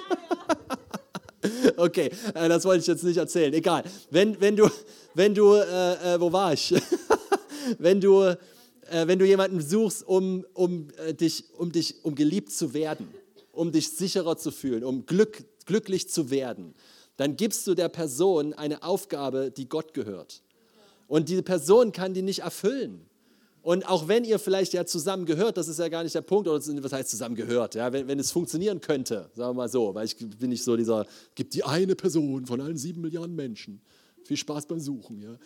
Okay, äh, das wollte ich jetzt nicht erzählen. Egal. Wenn, wenn du, wenn du äh, äh, wo war ich? wenn du, äh, wenn du jemanden suchst, um, um, äh, dich, um dich, um geliebt zu werden, um dich sicherer zu fühlen, um Glück, glücklich zu werden, dann gibst du der Person eine Aufgabe, die Gott gehört. Und diese Person kann die nicht erfüllen. Und auch wenn ihr vielleicht ja zusammen gehört, das ist ja gar nicht der Punkt, oder was heißt zusammen gehört, ja, wenn, wenn es funktionieren könnte, sagen wir mal so, weil ich bin nicht so dieser, gibt die eine Person von allen sieben Milliarden Menschen. Viel Spaß beim Suchen, ja.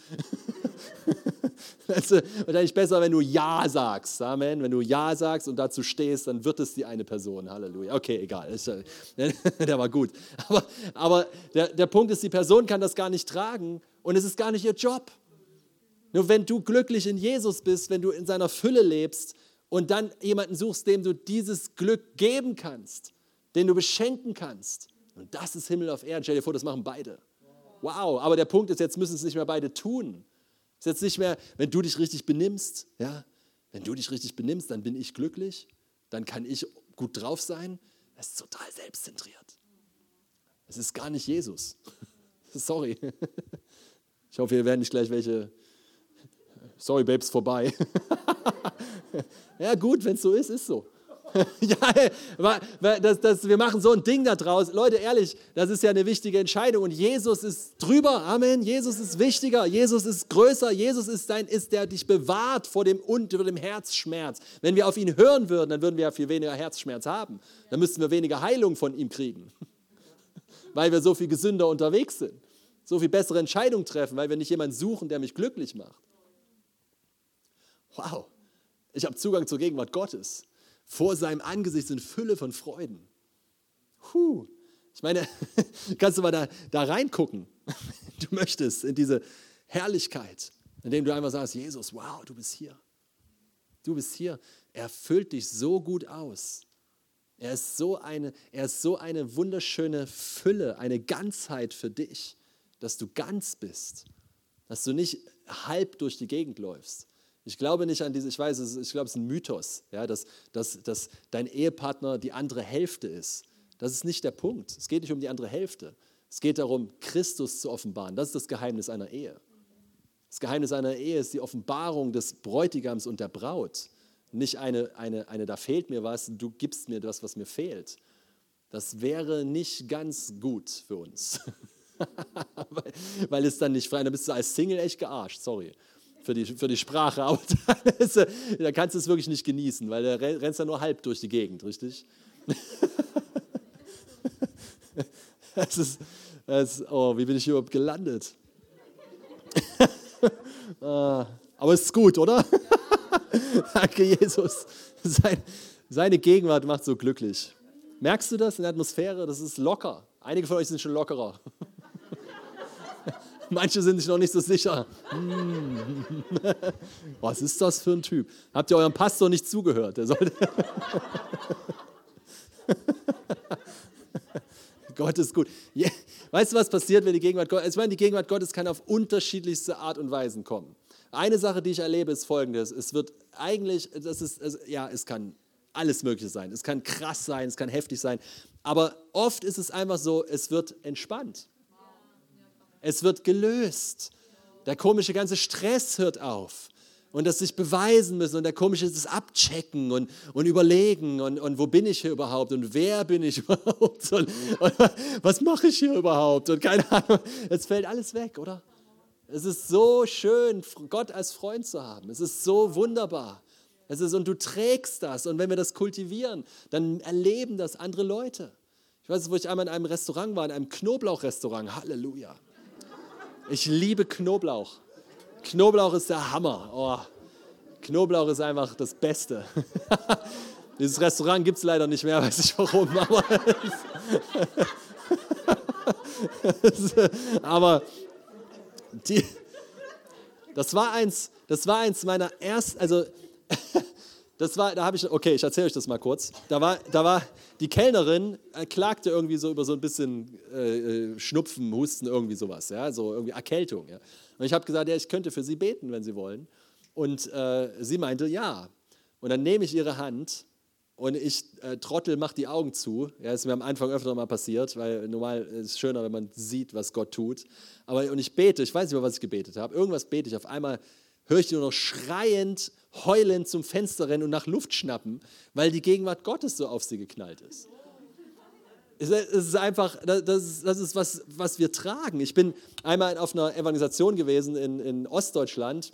das ist wahrscheinlich besser, wenn du Ja sagst, Amen. Wenn du Ja sagst und dazu stehst, dann wird es die eine Person, Halleluja. Okay, egal, der war gut. Aber, aber der, der Punkt ist, die Person kann das gar nicht tragen und es ist gar nicht ihr Job. Nur wenn du glücklich in Jesus bist, wenn du in seiner Fülle lebst und dann jemanden suchst, dem du dieses Glück geben kannst, den du beschenken kannst, und das ist Himmel auf Erden. Stell dir vor, das machen beide. Wow, aber der Punkt ist, jetzt müssen es nicht mehr beide tun. Es ist jetzt nicht mehr, wenn du dich richtig benimmst, ja, wenn du dich richtig benimmst, dann bin ich glücklich, dann kann ich gut drauf sein. Das ist total selbstzentriert. Es ist gar nicht Jesus. Sorry. Ich hoffe, wir werden nicht gleich welche. Sorry, Babes, vorbei. ja, gut, wenn es so ist, ist so. ja, das, das, wir machen so ein Ding da draus. Leute, ehrlich, das ist ja eine wichtige Entscheidung. Und Jesus ist drüber. Amen. Jesus ist wichtiger. Jesus ist größer. Jesus ist, dein, ist der dich bewahrt vor dem, unter dem Herzschmerz. Wenn wir auf ihn hören würden, dann würden wir ja viel weniger Herzschmerz haben. Dann müssten wir weniger Heilung von ihm kriegen. weil wir so viel gesünder unterwegs sind. So viel bessere Entscheidungen treffen, weil wir nicht jemanden suchen, der mich glücklich macht. Wow. Ich habe Zugang zur Gegenwart Gottes. Vor seinem Angesicht sind Fülle von Freuden. Puh. Ich meine, kannst du mal da, da reingucken, wenn du möchtest, in diese Herrlichkeit, indem du einfach sagst, Jesus, wow, du bist hier. Du bist hier. Er füllt dich so gut aus. Er ist so eine, er ist so eine wunderschöne Fülle, eine Ganzheit für dich, dass du ganz bist, dass du nicht halb durch die Gegend läufst, ich glaube nicht an diese, ich weiß, ich glaube, es ist ein Mythos, ja, dass, dass, dass dein Ehepartner die andere Hälfte ist. Das ist nicht der Punkt. Es geht nicht um die andere Hälfte. Es geht darum, Christus zu offenbaren. Das ist das Geheimnis einer Ehe. Das Geheimnis einer Ehe ist die Offenbarung des Bräutigams und der Braut. Nicht eine, eine, eine da fehlt mir was, du gibst mir das, was mir fehlt. Das wäre nicht ganz gut für uns. weil, weil es dann nicht frei, ist. dann bist du als Single echt gearscht, sorry für die, für die Sprache, aber da, da kannst du es wirklich nicht genießen, weil da rennst ja nur halb durch die Gegend, richtig? Das ist, ist, oh, wie bin ich überhaupt gelandet? Ah, aber es ist gut, oder? Danke, Jesus. Sein, seine Gegenwart macht so glücklich. Merkst du das in der Atmosphäre? Das ist locker. Einige von euch sind schon lockerer. Manche sind sich noch nicht so sicher. Hm. Was ist das für ein Typ? Habt ihr eurem Pastor nicht zugehört? Der sollte Gott ist gut. Weißt du, was passiert, wenn die Gegenwart Gottes, ich meine, die Gegenwart Gottes kann auf unterschiedlichste Art und Weisen kommen. Eine Sache, die ich erlebe, ist folgendes. Es wird eigentlich, das ist, ja, es kann alles Mögliche sein. Es kann krass sein, es kann heftig sein. Aber oft ist es einfach so, es wird entspannt. Es wird gelöst. Der komische ganze Stress hört auf. Und das sich beweisen müssen und der komische ist das Abchecken und, und überlegen und, und wo bin ich hier überhaupt und wer bin ich überhaupt und, und was mache ich hier überhaupt und keine Ahnung. Es fällt alles weg, oder? Es ist so schön, Gott als Freund zu haben. Es ist so wunderbar. Es ist, und du trägst das. Und wenn wir das kultivieren, dann erleben das andere Leute. Ich weiß, wo ich einmal in einem Restaurant war, in einem Knoblauchrestaurant. Halleluja. Ich liebe Knoblauch. Knoblauch ist der Hammer. Oh, Knoblauch ist einfach das Beste. Dieses Restaurant gibt es leider nicht mehr, weiß ich warum. Aber, aber die, das, war eins, das war eins meiner ersten, also das war, da habe ich, okay, ich erzähle euch das mal kurz. Da war, da war die Kellnerin, äh, klagte irgendwie so über so ein bisschen äh, äh, Schnupfen, Husten, irgendwie sowas, ja, so irgendwie Erkältung. Ja. Und ich habe gesagt, ja, ich könnte für sie beten, wenn sie wollen. Und äh, sie meinte, ja. Und dann nehme ich ihre Hand und ich, äh, Trottel, mache die Augen zu. Ja, das ist mir am Anfang öfter mal passiert, weil normal ist es schöner, wenn man sieht, was Gott tut. Aber, und ich bete, ich weiß nicht mehr, was ich gebetet habe. Irgendwas bete ich. Auf einmal höre ich nur noch schreiend heulend zum Fenster rennen und nach Luft schnappen, weil die Gegenwart Gottes so auf sie geknallt ist. Es ist einfach, das ist, was, was wir tragen. Ich bin einmal auf einer Evangelisation gewesen in, in Ostdeutschland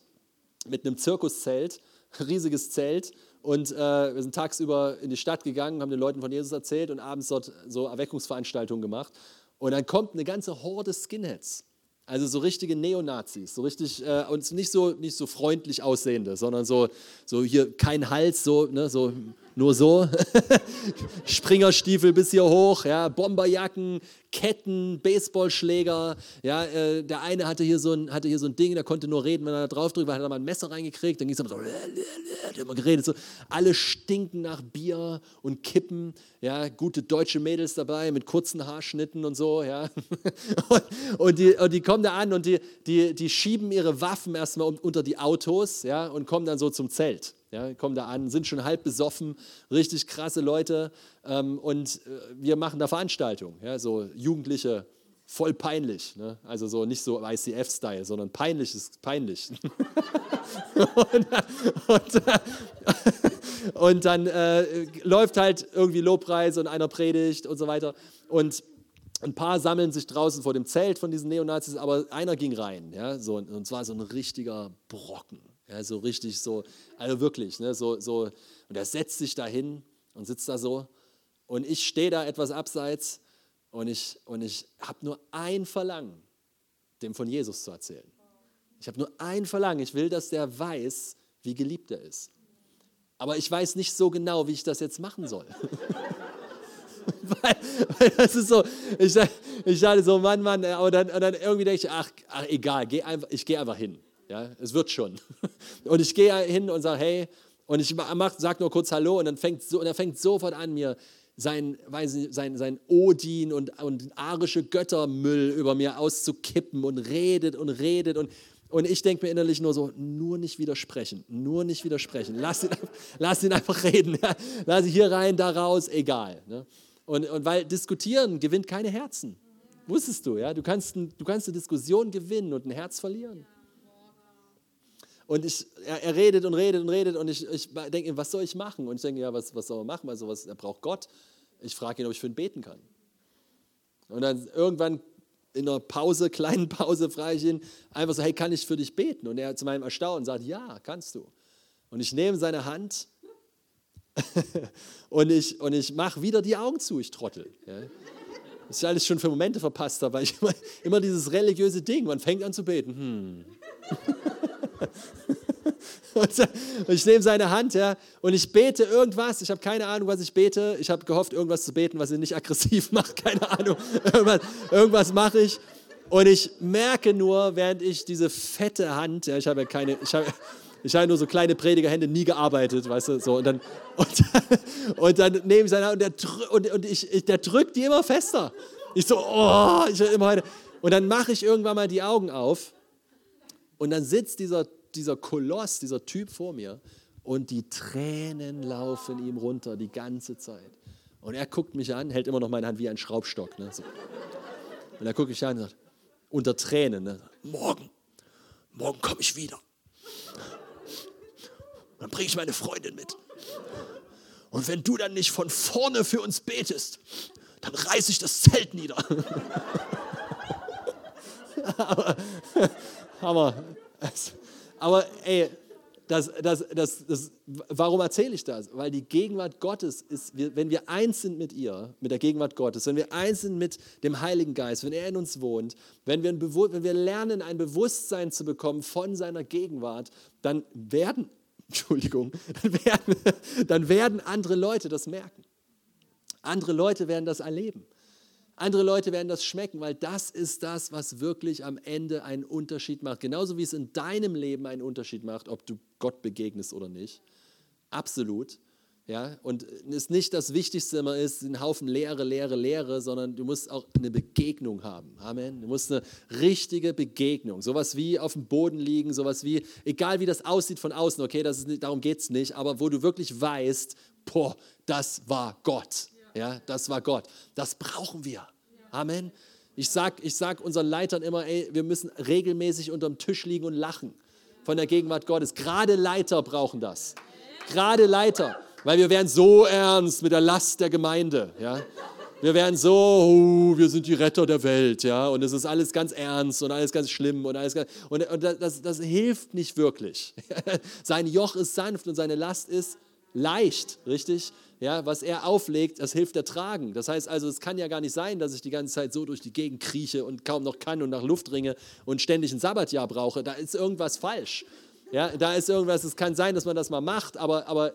mit einem Zirkuszelt, riesiges Zelt. Und äh, wir sind tagsüber in die Stadt gegangen, haben den Leuten von Jesus erzählt und abends dort so Erweckungsveranstaltungen gemacht. Und dann kommt eine ganze Horde Skinheads also so richtige Neonazis, so richtig äh, und nicht so nicht so freundlich aussehende, sondern so so hier kein Hals, so ne, so nur so Springerstiefel bis hier hoch, ja, Bomberjacken, Ketten, Baseballschläger. Ja, äh, der eine hatte hier, so ein, hatte hier so ein Ding, der konnte nur reden, wenn er da drauf drückt, weil er hat mal ein Messer reingekriegt. Dann ging es immer so, hat immer geredet. So. Alle stinken nach Bier und Kippen. Ja, gute deutsche Mädels dabei mit kurzen Haarschnitten und so. Ja. Und, und, die, und die kommen da an und die, die, die schieben ihre Waffen erstmal unter die Autos ja, und kommen dann so zum Zelt. Ja, kommen da an, sind schon halb besoffen, richtig krasse Leute ähm, und äh, wir machen da Veranstaltungen, ja, so Jugendliche, voll peinlich. Ne? Also so nicht so ICF-Style, sondern peinlich ist peinlich. und, und, und, dann äh, läuft halt irgendwie Lobpreis und einer predigt und so weiter. Und ein paar sammeln sich draußen vor dem Zelt von diesen Neonazis, aber einer ging rein, ja, so, und zwar so ein richtiger Brocken, ja, so richtig so, also wirklich, ne, so, so, und er setzt sich da hin und sitzt da so und ich stehe da etwas abseits und ich, und ich habe nur ein Verlangen, dem von Jesus zu erzählen. Ich habe nur ein Verlangen, ich will, dass der weiß, wie geliebt er ist. Aber ich weiß nicht so genau, wie ich das jetzt machen soll. weil, weil, das ist so, ich, ich dachte so, Mann, Mann, aber dann, dann irgendwie denke ich, ach, ach egal, geh einfach, ich gehe einfach hin. Ja, es wird schon. Und ich gehe hin und sage, hey, und ich sage nur kurz Hallo und dann fängt, so, und er fängt sofort an, mir sein, weiß nicht, sein, sein Odin und, und arische Göttermüll über mir auszukippen und redet und redet und und ich denke mir innerlich nur so, nur nicht widersprechen, nur nicht widersprechen. Lass ihn, lass ihn einfach reden. Lass ihn hier rein, da raus, egal. Ne? Und, und weil diskutieren gewinnt keine Herzen. Wusstest du, ja? Du kannst, du kannst eine Diskussion gewinnen und ein Herz verlieren. Und ich, er, er, redet und redet und redet und ich, ich denke, was soll ich machen? Und ich denke, ja, was, was soll er machen? Also was, er braucht Gott. Ich frage ihn, ob ich für ihn beten kann. Und dann irgendwann in einer Pause, kleinen Pause, frage ich ihn einfach so, hey, kann ich für dich beten? Und er zu meinem Erstaunen sagt, ja, kannst du. Und ich nehme seine Hand und ich, und ich mache wieder die Augen zu, ich trottel. Ja. Das ist alles schon für Momente verpasst habe, weil ich immer, immer dieses religiöse Ding, man fängt an zu beten. Hm. Und ich nehme seine Hand ja, und ich bete irgendwas. Ich habe keine Ahnung, was ich bete. Ich habe gehofft, irgendwas zu beten, was ihn nicht aggressiv macht. Keine Ahnung. Irgendwas, irgendwas mache ich. Und ich merke nur, während ich diese fette Hand, ja, ich habe ja keine, ich habe, ich habe nur so kleine Predigerhände, nie gearbeitet, weißt du, so. Und dann, und, und dann nehme ich seine Hand und der, und, und ich, ich, der drückt die immer fester. Ich so, oh, ich immer heute. Und dann mache ich irgendwann mal die Augen auf und dann sitzt dieser, dieser Koloss, dieser Typ vor mir und die Tränen laufen ihm runter die ganze Zeit. Und er guckt mich an, hält immer noch meine Hand wie ein Schraubstock. Ne, so. Und er guckt mich an und sagt, unter Tränen, ne, morgen, morgen komme ich wieder. Dann bringe ich meine Freundin mit. Und wenn du dann nicht von vorne für uns betest, dann reiße ich das Zelt nieder. aber, aber, aber ey, das, das, das, das, warum erzähle ich das? Weil die Gegenwart Gottes ist, wenn wir eins sind mit ihr, mit der Gegenwart Gottes, wenn wir eins sind mit dem Heiligen Geist, wenn er in uns wohnt, wenn wir, wenn wir lernen, ein Bewusstsein zu bekommen von seiner Gegenwart, dann werden Entschuldigung, dann werden, dann werden andere Leute das merken. Andere Leute werden das erleben. Andere Leute werden das schmecken, weil das ist das, was wirklich am Ende einen Unterschied macht. Genauso wie es in deinem Leben einen Unterschied macht, ob du Gott begegnest oder nicht. Absolut. Ja, und es nicht das Wichtigste immer ist, ein Haufen Lehre, Lehre, Lehre, sondern du musst auch eine Begegnung haben. Amen. Du musst eine richtige Begegnung. Sowas wie auf dem Boden liegen, sowas wie, egal wie das aussieht von außen, okay, das ist darum geht es nicht, aber wo du wirklich weißt, boah, das war Gott. Ja, das war Gott. Das brauchen wir. Amen. Ich sage ich sag unseren Leitern immer, ey, wir müssen regelmäßig unterm Tisch liegen und lachen von der Gegenwart Gottes. Gerade Leiter brauchen das. Gerade Leiter. Weil wir wären so ernst mit der Last der Gemeinde. Ja? Wir wären so, oh, wir sind die Retter der Welt, ja, und es ist alles ganz ernst und alles ganz schlimm und alles ganz, und, und das, das hilft nicht wirklich. Sein Joch ist sanft und seine Last ist leicht, richtig? Ja, was er auflegt, das hilft ertragen. Das heißt also, es kann ja gar nicht sein, dass ich die ganze Zeit so durch die Gegend krieche und kaum noch kann und nach Luft ringe und ständig ein Sabbatjahr brauche. Da ist irgendwas falsch. Ja, da ist irgendwas, es kann sein, dass man das mal macht, aber, aber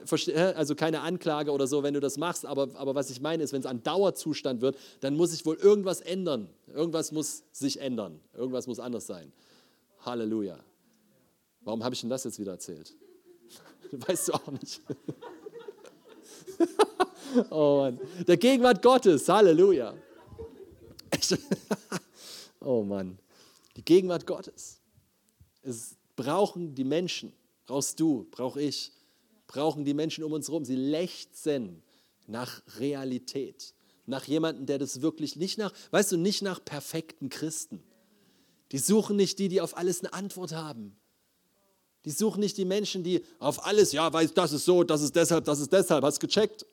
also keine Anklage oder so, wenn du das machst, aber, aber was ich meine ist, wenn es ein Dauerzustand wird, dann muss sich wohl irgendwas ändern. Irgendwas muss sich ändern. Irgendwas muss anders sein. Halleluja. Warum habe ich denn das jetzt wieder erzählt? Weißt du auch nicht. oh Mann. Der Gegenwart Gottes. Halleluja. oh Mann. Die Gegenwart Gottes ist brauchen die Menschen, brauchst du, brauche ich, brauchen die Menschen um uns herum. Sie lechzen nach Realität, nach jemandem, der das wirklich nicht nach, weißt du, nicht nach perfekten Christen. Die suchen nicht die, die auf alles eine Antwort haben. Die suchen nicht die Menschen, die auf alles, ja, weiß, das ist so, das ist deshalb, das ist deshalb, hast gecheckt.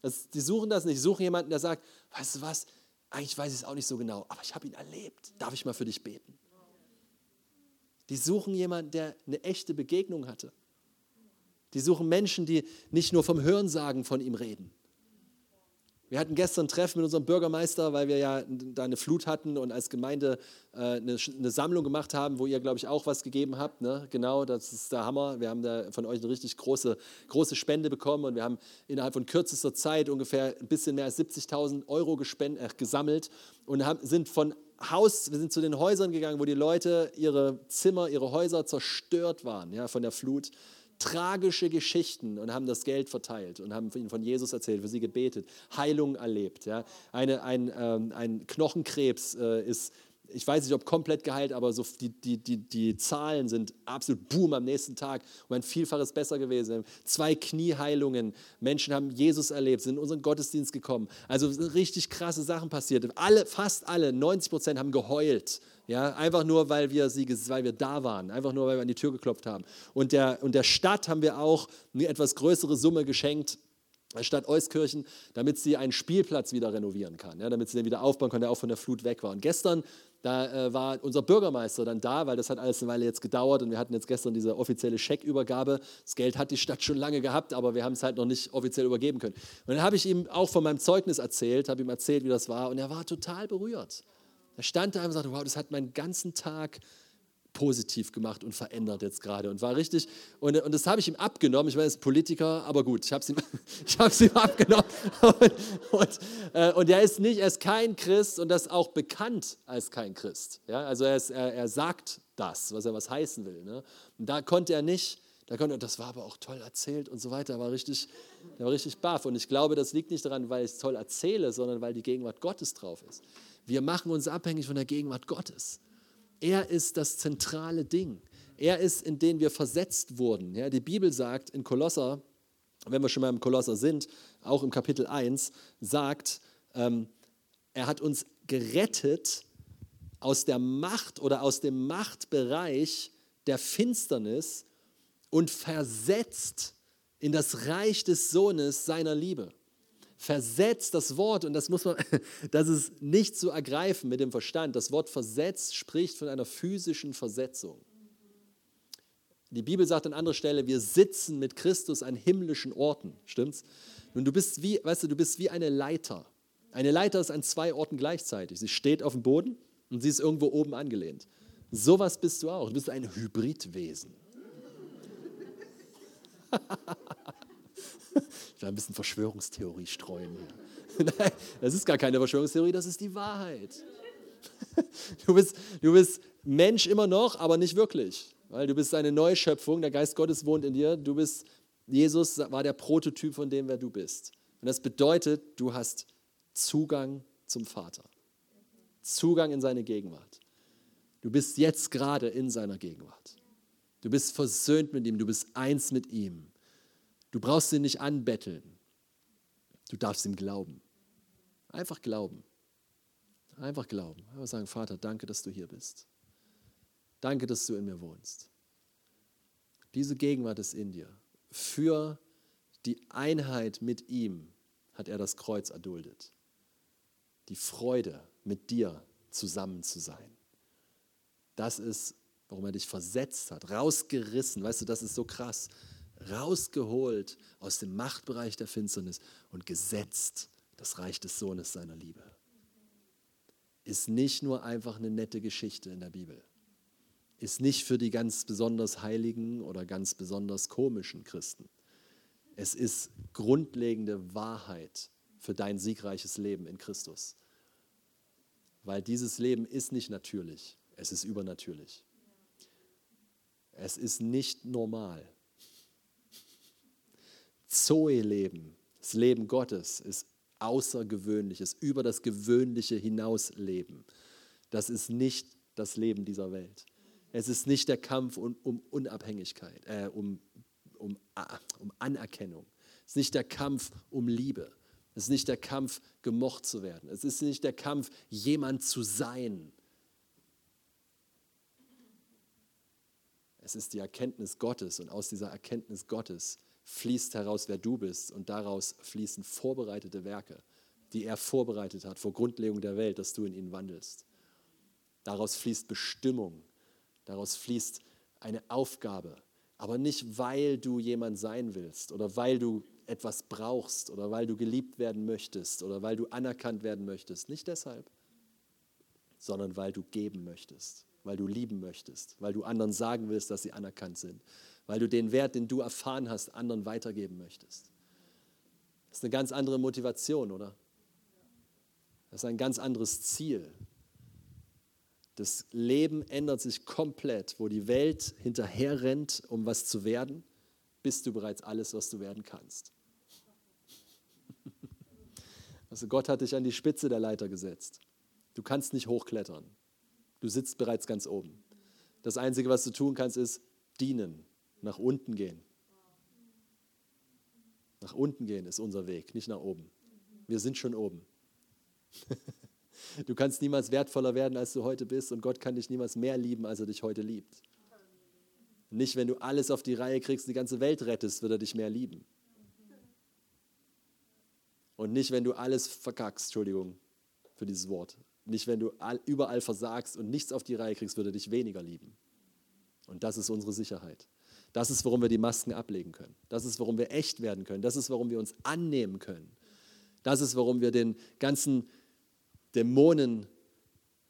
Das, die suchen das nicht. Die suchen jemanden, der sagt, weißt du was, eigentlich weiß ich es auch nicht so genau, aber ich habe ihn erlebt. Darf ich mal für dich beten? Die suchen jemanden, der eine echte Begegnung hatte. Die suchen Menschen, die nicht nur vom Hörensagen von ihm reden. Wir hatten gestern ein Treffen mit unserem Bürgermeister, weil wir ja da eine Flut hatten und als Gemeinde äh, eine, eine, Sammlung gemacht haben, wo ihr, glaube ich, auch was gegeben habt. Ne? Genau, das ist der Hammer. Wir haben da von euch eine richtig große, große Spende bekommen und wir haben innerhalb von kürzester Zeit ungefähr ein bisschen mehr als 70.000 Euro äh, gesammelt und haben, sind von Haus, wir sind zu den Häusern gegangen, wo die Leute ihre Zimmer, ihre Häuser zerstört waren ja, von der Flut tragische Geschichten und haben das Geld verteilt und haben ihnen von Jesus erzählt, für sie gebetet, Heilung erlebt. Ja. Eine, ein, ähm, ein Knochenkrebs äh, ist, ich weiß nicht, ob komplett geheilt, aber so die, die, die, die Zahlen sind absolut boom am nächsten Tag um ein Vielfaches besser gewesen. Zwei Knieheilungen, Menschen haben Jesus erlebt, sind in unseren Gottesdienst gekommen. Also richtig krasse Sachen passiert. Alle, fast alle, 90 Prozent haben geheult ja, einfach nur, weil wir, sie, weil wir da waren, einfach nur, weil wir an die Tür geklopft haben. Und der, und der Stadt haben wir auch eine etwas größere Summe geschenkt, der Stadt Euskirchen, damit sie einen Spielplatz wieder renovieren kann, ja, damit sie den wieder aufbauen kann, der auch von der Flut weg war. Und gestern, da äh, war unser Bürgermeister dann da, weil das hat alles eine Weile jetzt gedauert und wir hatten jetzt gestern diese offizielle Scheckübergabe. Das Geld hat die Stadt schon lange gehabt, aber wir haben es halt noch nicht offiziell übergeben können. Und dann habe ich ihm auch von meinem Zeugnis erzählt, habe ihm erzählt, wie das war und er war total berührt. Er stand da und sagte, wow, das hat meinen ganzen Tag positiv gemacht und verändert jetzt gerade und war richtig und, und das habe ich ihm abgenommen, ich meine, er ist Politiker, aber gut, ich habe es ihm, ihm abgenommen und, und, äh, und, er ist nicht, er ist kein Christ und das auch bekannt als kein Christ, ja, also er, ist, er, er sagt das, was er was heißen will ne? und da konnte er nicht, da konnte, das war aber auch toll erzählt und so weiter, er war richtig, er war richtig baff und ich glaube, das liegt nicht daran, weil ich es toll erzähle, sondern weil die Gegenwart Gottes drauf ist. Wir machen uns abhängig von der Gegenwart Gottes. Er ist das zentrale Ding. Er ist, in den wir versetzt wurden. Ja, die Bibel sagt in Kolosser, wenn wir schon mal im Kolosser sind, auch im Kapitel 1, sagt, ähm, er hat uns gerettet aus der Macht oder aus dem Machtbereich der Finsternis und versetzt in das Reich des Sohnes seiner Liebe versetzt, das Wort, und das muss man, das ist nicht zu ergreifen mit dem Verstand. Das Wort versetzt spricht von einer physischen Versetzung. Die Bibel sagt an anderer Stelle, wir sitzen mit Christus an himmlischen Orten. Stimmt's? Nun, du bist wie, weißt du, du bist wie eine Leiter. Eine Leiter ist an zwei Orten gleichzeitig. Sie steht auf dem Boden und sie ist irgendwo oben angelehnt. Sowas bist du auch. Du bist ein Hybridwesen. Ich will ein bisschen Verschwörungstheorie streuen. Nein, das ist gar keine Verschwörungstheorie, das ist die Wahrheit. Du bist, du bist Mensch immer noch, aber nicht wirklich. Weil du bist eine neue Schöpfung, der Geist Gottes wohnt in dir. Du bist, Jesus war der Prototyp von dem, wer du bist. Und das bedeutet, du hast Zugang zum Vater. Zugang in seine Gegenwart. Du bist jetzt gerade in seiner Gegenwart. Du bist versöhnt mit ihm, du bist eins mit ihm. Du brauchst ihn nicht anbetteln. Du darfst ihm glauben. Einfach glauben. Einfach glauben. Einfach sagen, Vater, danke, dass du hier bist. Danke, dass du in mir wohnst. Diese Gegenwart ist in dir. Für die Einheit mit ihm hat er das Kreuz erduldet. Die Freude, mit dir zusammen zu sein. Das ist, warum er dich versetzt hat, rausgerissen. Weißt du, das ist so krass rausgeholt aus dem Machtbereich der Finsternis und gesetzt das Reich des Sohnes seiner Liebe. Ist nicht nur einfach eine nette Geschichte in der Bibel. Ist nicht für die ganz besonders heiligen oder ganz besonders komischen Christen. Es ist grundlegende Wahrheit für dein siegreiches Leben in Christus. Weil dieses Leben ist nicht natürlich, es ist übernatürlich. Es ist nicht normal. Zoe-Leben, das Leben Gottes, ist außergewöhnliches, über das Gewöhnliche hinaus Leben. Das ist nicht das Leben dieser Welt. Es ist nicht der Kampf um, um Unabhängigkeit, äh, um um, um Anerkennung. Es ist nicht der Kampf um Liebe. Es ist nicht der Kampf, gemocht zu werden. Es ist nicht der Kampf, jemand zu sein. Es ist die Erkenntnis Gottes und aus dieser Erkenntnis Gottes fließt heraus, wer du bist und daraus fließen vorbereitete Werke, die er vorbereitet hat vor Grundlegung der Welt, dass du in ihnen wandelst. Daraus fließt Bestimmung, daraus fließt eine Aufgabe, aber nicht, weil du jemand sein willst oder weil du etwas brauchst oder weil du geliebt werden möchtest oder weil du anerkannt werden möchtest. Nicht deshalb, sondern weil du geben möchtest, weil du lieben möchtest, weil du anderen sagen willst, dass sie anerkannt sind, weil du den Wert, den du erfahren hast, anderen weitergeben möchtest. Das ist eine ganz andere Motivation, oder? Das ist ein ganz anderes Ziel. Das Leben ändert sich komplett. Wo die Welt hinterher rennt, um was zu werden, bist du bereits alles, was du werden kannst. Also Gott hat dich an die Spitze der Leiter gesetzt. Du kannst nicht hochklettern. Du sitzt bereits ganz oben. Das Einzige, was du tun kannst, ist dienen, nach unten gehen. Nach unten gehen ist unser Weg, nicht nach oben. Wir sind schon oben. Du kannst niemals wertvoller werden, als du heute bist und Gott kann dich niemals mehr lieben, als er dich heute liebt. Nicht, wenn du alles auf die Reihe kriegst und die ganze Welt rettest, wird er dich mehr lieben. Und nicht, wenn du alles verkackst, Entschuldigung für dieses Wort. Nicht, wenn du überall versagst und nichts auf die Reihe kriegst, wird er dich weniger lieben. Und das ist unsere Sicherheit. Das ist, warum wir die Masken ablegen können. Das ist, warum wir echt werden können. Das ist, warum wir uns annehmen können. Das ist, warum wir den ganzen Dämonen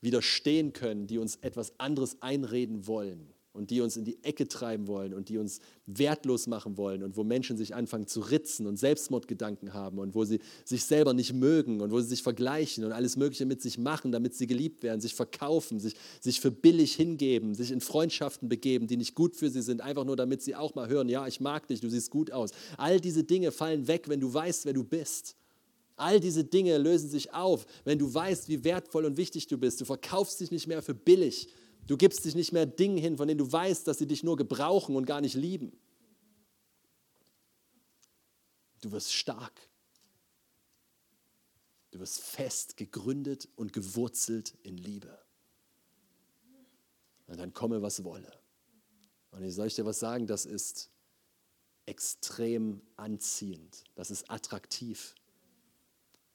widerstehen können, die uns etwas anderes einreden wollen und die uns in die Ecke treiben wollen und die uns wertlos machen wollen und wo Menschen sich anfangen zu ritzen und Selbstmordgedanken haben und wo sie sich selber nicht mögen und wo sie sich vergleichen und alles Mögliche mit sich machen, damit sie geliebt werden, sich verkaufen, sich, sich für billig hingeben, sich in Freundschaften begeben, die nicht gut für sie sind, einfach nur damit sie auch mal hören, ja, ich mag dich, du siehst gut aus. All diese Dinge fallen weg, wenn du weißt, wer du bist. All diese Dinge lösen sich auf, wenn du weißt, wie wertvoll und wichtig du bist. Du verkaufst dich nicht mehr für billig. Du gibst dich nicht mehr Dingen hin, von denen du weißt, dass sie dich nur gebrauchen und gar nicht lieben. Du wirst stark. Du wirst fest gegründet und gewurzelt in Liebe. Und dann komme, was wolle. Und ich soll ich dir was sagen, das ist extrem anziehend. Das ist attraktiv.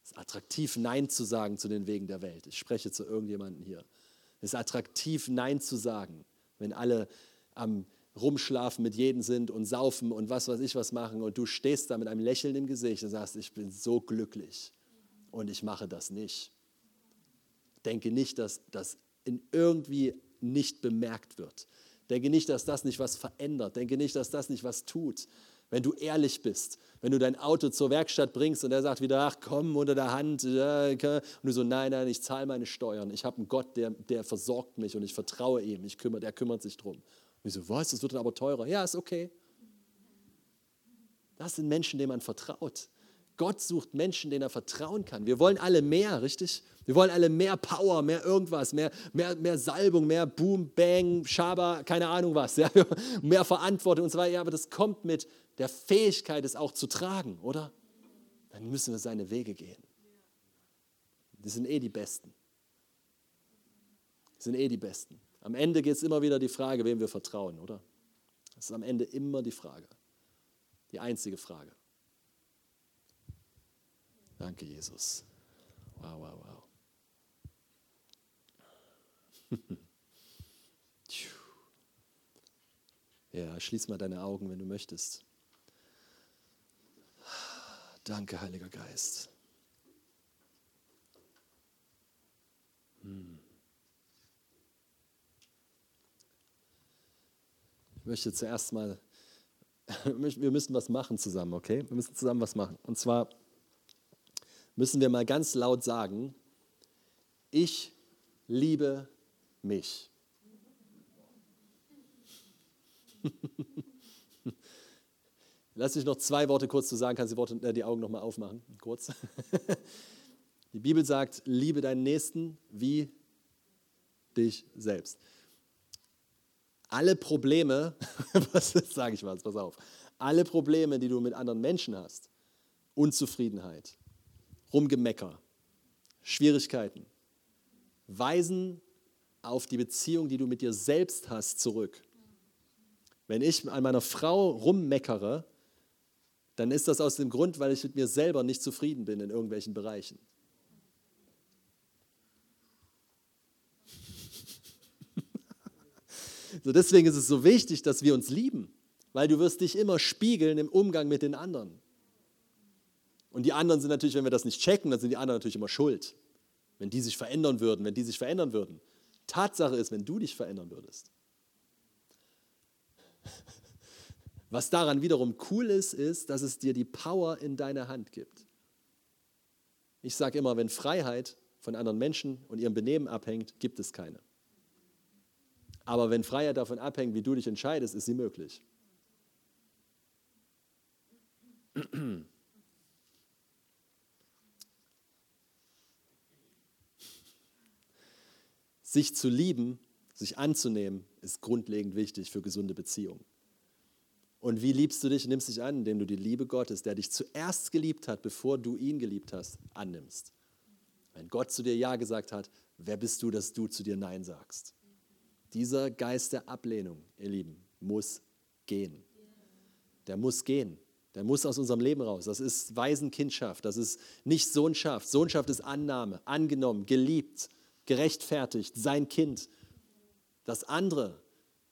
Es ist attraktiv, Nein zu sagen zu den Wegen der Welt. Ich spreche zu irgendjemandem hier. Es ist attraktiv, Nein zu sagen, wenn alle am Rumschlafen mit jedem sind und saufen und was weiß ich was machen und du stehst da mit einem Lächeln im Gesicht und sagst, ich bin so glücklich und ich mache das nicht. Denke nicht, dass das in irgendwie nicht bemerkt wird. Denke nicht, dass das nicht was verändert. Denke nicht, dass das nicht was tut wenn du ehrlich bist, wenn du dein Auto zur Werkstatt bringst und er sagt wieder, ach komm, unter der Hand, und du so, nein, nein, ich zahle meine Steuern, ich habe einen Gott, der, der versorgt mich und ich vertraue ihm, ich kümmere, der kümmert sich drum. Und ich so, was, das wird dann aber teurer. Ja, ist okay. Das sind Menschen, denen man vertraut. Gott sucht Menschen, denen er vertrauen kann. Wir wollen alle mehr, richtig? Wir wollen alle mehr Power, mehr irgendwas, mehr, mehr, mehr Salbung, mehr Boom, Bang, Schaba, keine Ahnung was, ja? mehr Verantwortung und so weiter. Ja, aber das kommt mit der Fähigkeit, es auch zu tragen, oder? Dann müssen wir seine Wege gehen. Die sind eh die Besten. Die sind eh die Besten. Am Ende geht es immer wieder die Frage, wem wir vertrauen, oder? Das ist am Ende immer die Frage. Die einzige Frage. Danke, Jesus. Wow, wow, wow. ja, schließ mal deine Augen, wenn du möchtest. Danke, Heiliger Geist. Hm. Ich möchte zuerst mal, wir müssen was machen zusammen, okay? Wir müssen zusammen was machen. Und zwar müssen wir mal ganz laut sagen, ich liebe mich. Lass mich noch zwei Worte kurz zu sagen, kannst die, äh, die Augen noch mal aufmachen, kurz. Die Bibel sagt, liebe deinen Nächsten wie dich selbst. Alle Probleme, was sage ich mal, pass auf, alle Probleme, die du mit anderen Menschen hast, Unzufriedenheit, Rumgemecker, Schwierigkeiten, weisen auf die Beziehung, die du mit dir selbst hast, zurück. Wenn ich an meiner Frau rummeckere, dann ist das aus dem Grund, weil ich mit mir selber nicht zufrieden bin in irgendwelchen Bereichen. so deswegen ist es so wichtig, dass wir uns lieben, weil du wirst dich immer spiegeln im Umgang mit den anderen. Und die anderen sind natürlich, wenn wir das nicht checken, dann sind die anderen natürlich immer schuld. Wenn die sich verändern würden, wenn die sich verändern würden. Tatsache ist, wenn du dich verändern würdest. Was daran wiederum cool ist, ist, dass es dir die Power in deiner Hand gibt. Ich sage immer, wenn Freiheit von anderen Menschen und ihrem Benehmen abhängt, gibt es keine. Aber wenn Freiheit davon abhängt, wie du dich entscheidest, ist sie möglich. Sich zu lieben, sich anzunehmen, ist grundlegend wichtig für gesunde Beziehungen. Und wie liebst du dich, nimmst dich an, indem du die Liebe Gottes, der dich zuerst geliebt hat, bevor du ihn geliebt hast, annimmst. Wenn Gott zu dir Ja gesagt hat, wer bist du, dass du zu dir Nein sagst? Dieser Geist der Ablehnung, ihr Lieben, muss gehen. Der muss gehen. Der muss aus unserem Leben raus. Das ist Waisenkindschaft. Das ist nicht Sohnschaft. Sohnschaft ist Annahme, angenommen, geliebt gerechtfertigt, sein Kind. Das andere,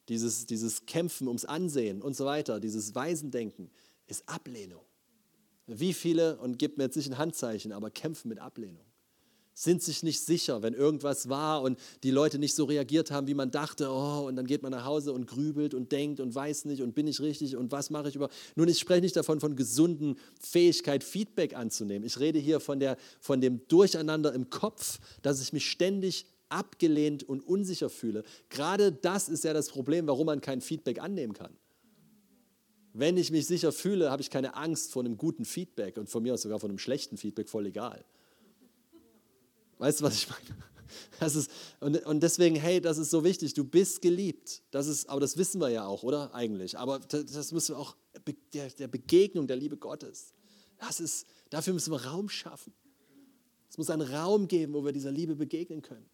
dieses, dieses Kämpfen ums Ansehen und so weiter, dieses Waisendenken, ist Ablehnung. Wie viele, und gibt mir jetzt nicht ein Handzeichen, aber kämpfen mit Ablehnung sind sich nicht sicher, wenn irgendwas war und die Leute nicht so reagiert haben, wie man dachte. Oh, und dann geht man nach Hause und grübelt und denkt und weiß nicht und bin ich richtig und was mache ich über. Nun, ich spreche nicht davon, von gesunden Fähigkeit, Feedback anzunehmen. Ich rede hier von, der, von dem Durcheinander im Kopf, dass ich mich ständig abgelehnt und unsicher fühle. Gerade das ist ja das Problem, warum man kein Feedback annehmen kann. Wenn ich mich sicher fühle, habe ich keine Angst vor einem guten Feedback und von mir aus sogar vor einem schlechten Feedback, voll egal. Weißt du, was ich meine? Das ist, und, und deswegen, hey, das ist so wichtig. Du bist geliebt. Das ist, aber das wissen wir ja auch, oder? Eigentlich. Aber das, das müssen wir auch, der, der Begegnung der Liebe Gottes. Das ist, dafür müssen wir Raum schaffen. Es muss einen Raum geben, wo wir dieser Liebe begegnen können.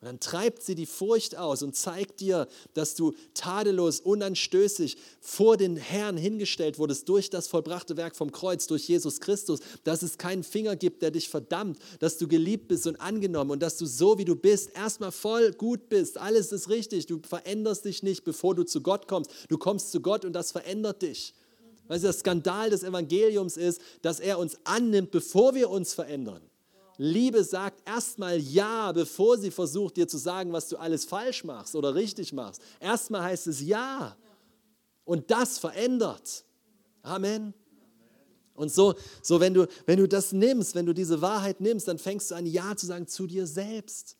Und dann treibt sie die Furcht aus und zeigt dir, dass du tadellos, unanstößig vor den Herrn hingestellt wurdest durch das vollbrachte Werk vom Kreuz, durch Jesus Christus, dass es keinen Finger gibt, der dich verdammt, dass du geliebt bist und angenommen und dass du so, wie du bist, erstmal voll gut bist. Alles ist richtig. Du veränderst dich nicht, bevor du zu Gott kommst. Du kommst zu Gott und das verändert dich. Weißt du, der Skandal des Evangeliums ist, dass er uns annimmt, bevor wir uns verändern. Liebe sagt erstmal Ja, bevor sie versucht, dir zu sagen, was du alles falsch machst oder richtig machst. Erstmal heißt es Ja. Und das verändert. Amen. Und so, so wenn, du, wenn du das nimmst, wenn du diese Wahrheit nimmst, dann fängst du an, Ja zu sagen zu dir selbst.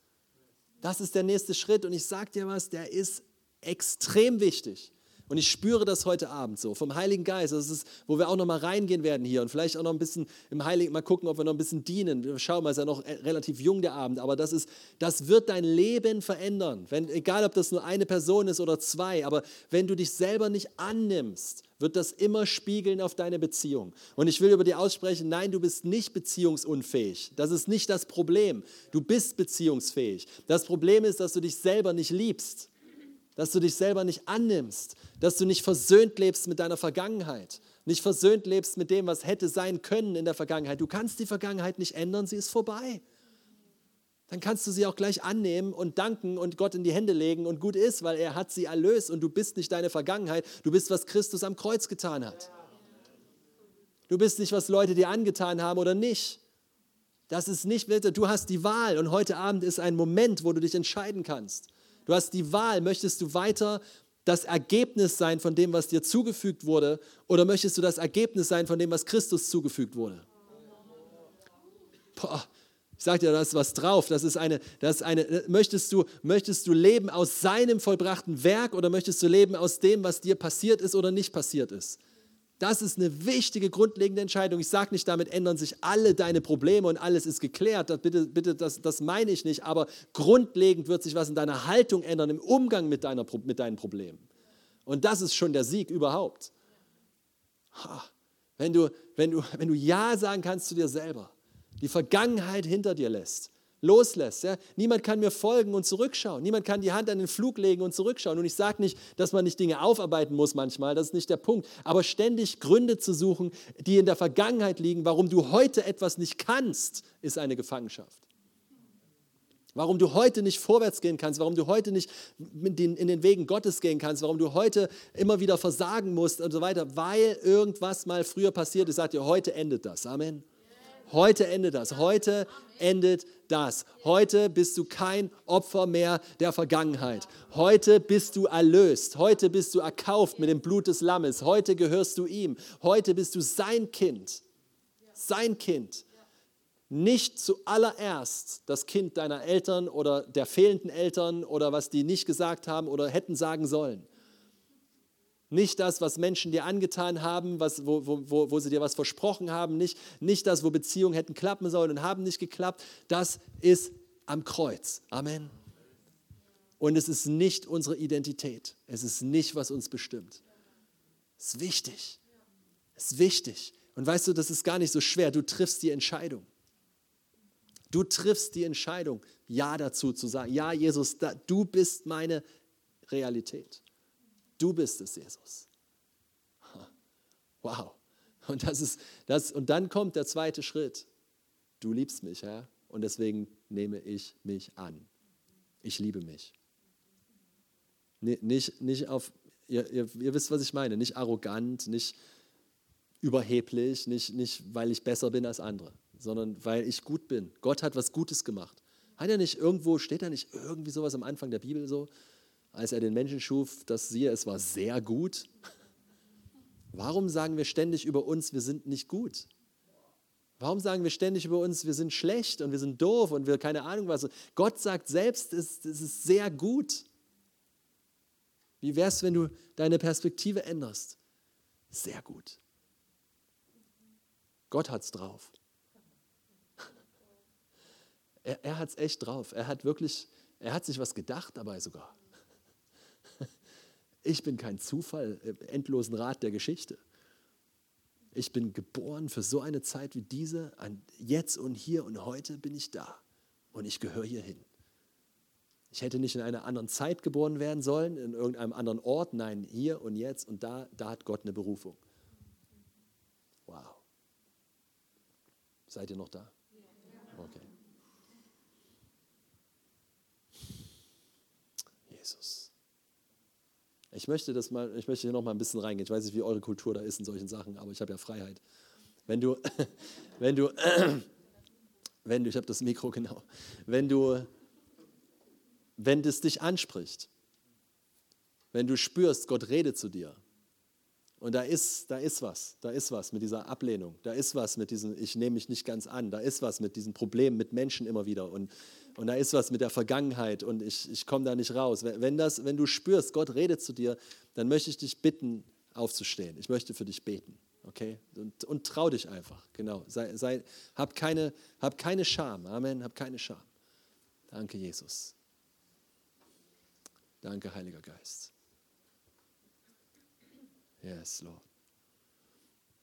Das ist der nächste Schritt. Und ich sage dir was, der ist extrem wichtig. Und ich spüre das heute Abend so vom Heiligen Geist. Das ist, wo wir auch noch mal reingehen werden hier und vielleicht auch noch ein bisschen im Heiligen, mal gucken, ob wir noch ein bisschen dienen. Schau mal, ist ja noch relativ jung der Abend, aber das ist, das wird dein Leben verändern. Wenn, egal, ob das nur eine Person ist oder zwei, aber wenn du dich selber nicht annimmst, wird das immer spiegeln auf deine Beziehung. Und ich will über dir aussprechen, nein, du bist nicht beziehungsunfähig. Das ist nicht das Problem. Du bist beziehungsfähig. Das Problem ist, dass du dich selber nicht liebst dass du dich selber nicht annimmst, dass du nicht versöhnt lebst mit deiner Vergangenheit, nicht versöhnt lebst mit dem, was hätte sein können in der Vergangenheit. Du kannst die Vergangenheit nicht ändern, sie ist vorbei. Dann kannst du sie auch gleich annehmen und danken und Gott in die Hände legen und gut ist, weil er hat sie erlöst und du bist nicht deine Vergangenheit, du bist, was Christus am Kreuz getan hat. Du bist nicht, was Leute dir angetan haben oder nicht. Das ist nicht, du hast die Wahl und heute Abend ist ein Moment, wo du dich entscheiden kannst. Du hast die Wahl, möchtest du weiter das Ergebnis sein von dem, was dir zugefügt wurde, oder möchtest du das Ergebnis sein von dem, was Christus zugefügt wurde? Boah, ich sage dir, da ist was drauf. Das ist eine, das ist eine, möchtest du, möchtest du leben aus seinem vollbrachten Werk oder möchtest du leben aus dem, was dir passiert ist oder nicht passiert ist? Das ist eine wichtige, grundlegende Entscheidung. Ich sage nicht, damit ändern sich alle deine Probleme und alles ist geklärt. Das, bitte, bitte, das, das meine ich nicht. Aber grundlegend wird sich was in deiner Haltung ändern, im Umgang mit, deiner, mit deinen Problemen. Und das ist schon der Sieg überhaupt. Wenn du, wenn, du, wenn du Ja sagen kannst zu dir selber, die Vergangenheit hinter dir lässt, loslässt. Ja? Niemand kann mir folgen und zurückschauen. Niemand kann die Hand an den Flug legen und zurückschauen. Und ich sage nicht, dass man nicht Dinge aufarbeiten muss manchmal, das ist nicht der Punkt. Aber ständig Gründe zu suchen, die in der Vergangenheit liegen, warum du heute etwas nicht kannst, ist eine Gefangenschaft. Warum du heute nicht vorwärts gehen kannst, warum du heute nicht in den Wegen Gottes gehen kannst, warum du heute immer wieder versagen musst und so weiter, weil irgendwas mal früher passiert ist, sagt dir, heute endet das. Amen. Heute endet das. Heute endet das. Heute bist du kein Opfer mehr der Vergangenheit. Heute bist du erlöst. Heute bist du erkauft mit dem Blut des Lammes. Heute gehörst du ihm. Heute bist du sein Kind. Sein Kind nicht zuallererst das Kind deiner Eltern oder der fehlenden Eltern oder was die nicht gesagt haben oder hätten sagen sollen. Nicht das, was Menschen dir angetan haben, was, wo, wo, wo sie dir was versprochen haben, nicht, nicht das, wo Beziehungen hätten klappen sollen und haben nicht geklappt. Das ist am Kreuz. Amen. Und es ist nicht unsere Identität. Es ist nicht, was uns bestimmt. Es ist wichtig. Es ist wichtig. Und weißt du, das ist gar nicht so schwer. Du triffst die Entscheidung. Du triffst die Entscheidung, Ja dazu zu sagen. Ja, Jesus, du bist meine Realität. Du bist es, Jesus. Wow. Und, das ist, das, und dann kommt der zweite Schritt. Du liebst mich, Herr, und deswegen nehme ich mich an. Ich liebe mich. Nicht, nicht auf, ihr, ihr, ihr wisst, was ich meine, nicht arrogant, nicht überheblich, nicht, nicht weil ich besser bin als andere sondern weil ich gut bin. Gott hat was Gutes gemacht. Hat er nicht irgendwo, steht da nicht irgendwie sowas am Anfang der Bibel so, als er den Menschen schuf, dass siehe, es war sehr gut? Warum sagen wir ständig über uns, wir sind nicht gut? Warum sagen wir ständig über uns, wir sind schlecht und wir sind doof und wir keine Ahnung was? Gott sagt selbst, es, es ist sehr gut. Wie wäre es, wenn du deine Perspektive änderst? Sehr gut. Gott hat es drauf. Er, er hat es echt drauf. Er hat wirklich, er hat sich was gedacht dabei sogar. Ich bin kein Zufall im endlosen Rad der Geschichte. Ich bin geboren für so eine Zeit wie diese. Jetzt und hier und heute bin ich da. Und ich gehöre hierhin. Ich hätte nicht in einer anderen Zeit geboren werden sollen, in irgendeinem anderen Ort. Nein, hier und jetzt und da, da hat Gott eine Berufung. Wow. Seid ihr noch da? Okay. Jesus. Ich möchte das mal, ich möchte hier noch mal ein bisschen reingehen. Ich weiß nicht, wie eure Kultur da ist in solchen Sachen, aber ich habe ja Freiheit. Wenn du, wenn du, wenn du, ich habe das Mikro genau, wenn du, wenn es dich anspricht, wenn du spürst, Gott redet zu dir, und da ist, da ist was, da ist was mit dieser Ablehnung, da ist was mit diesem, ich nehme mich nicht ganz an, da ist was mit diesen Problemen mit Menschen immer wieder und, und da ist was mit der Vergangenheit und ich, ich komme da nicht raus. Wenn, das, wenn du spürst, Gott redet zu dir, dann möchte ich dich bitten, aufzustehen. Ich möchte für dich beten, okay? Und, und trau dich einfach, genau. Sei, sei, hab, keine, hab keine Scham, Amen, hab keine Scham. Danke, Jesus. Danke, Heiliger Geist. Yes, Lord.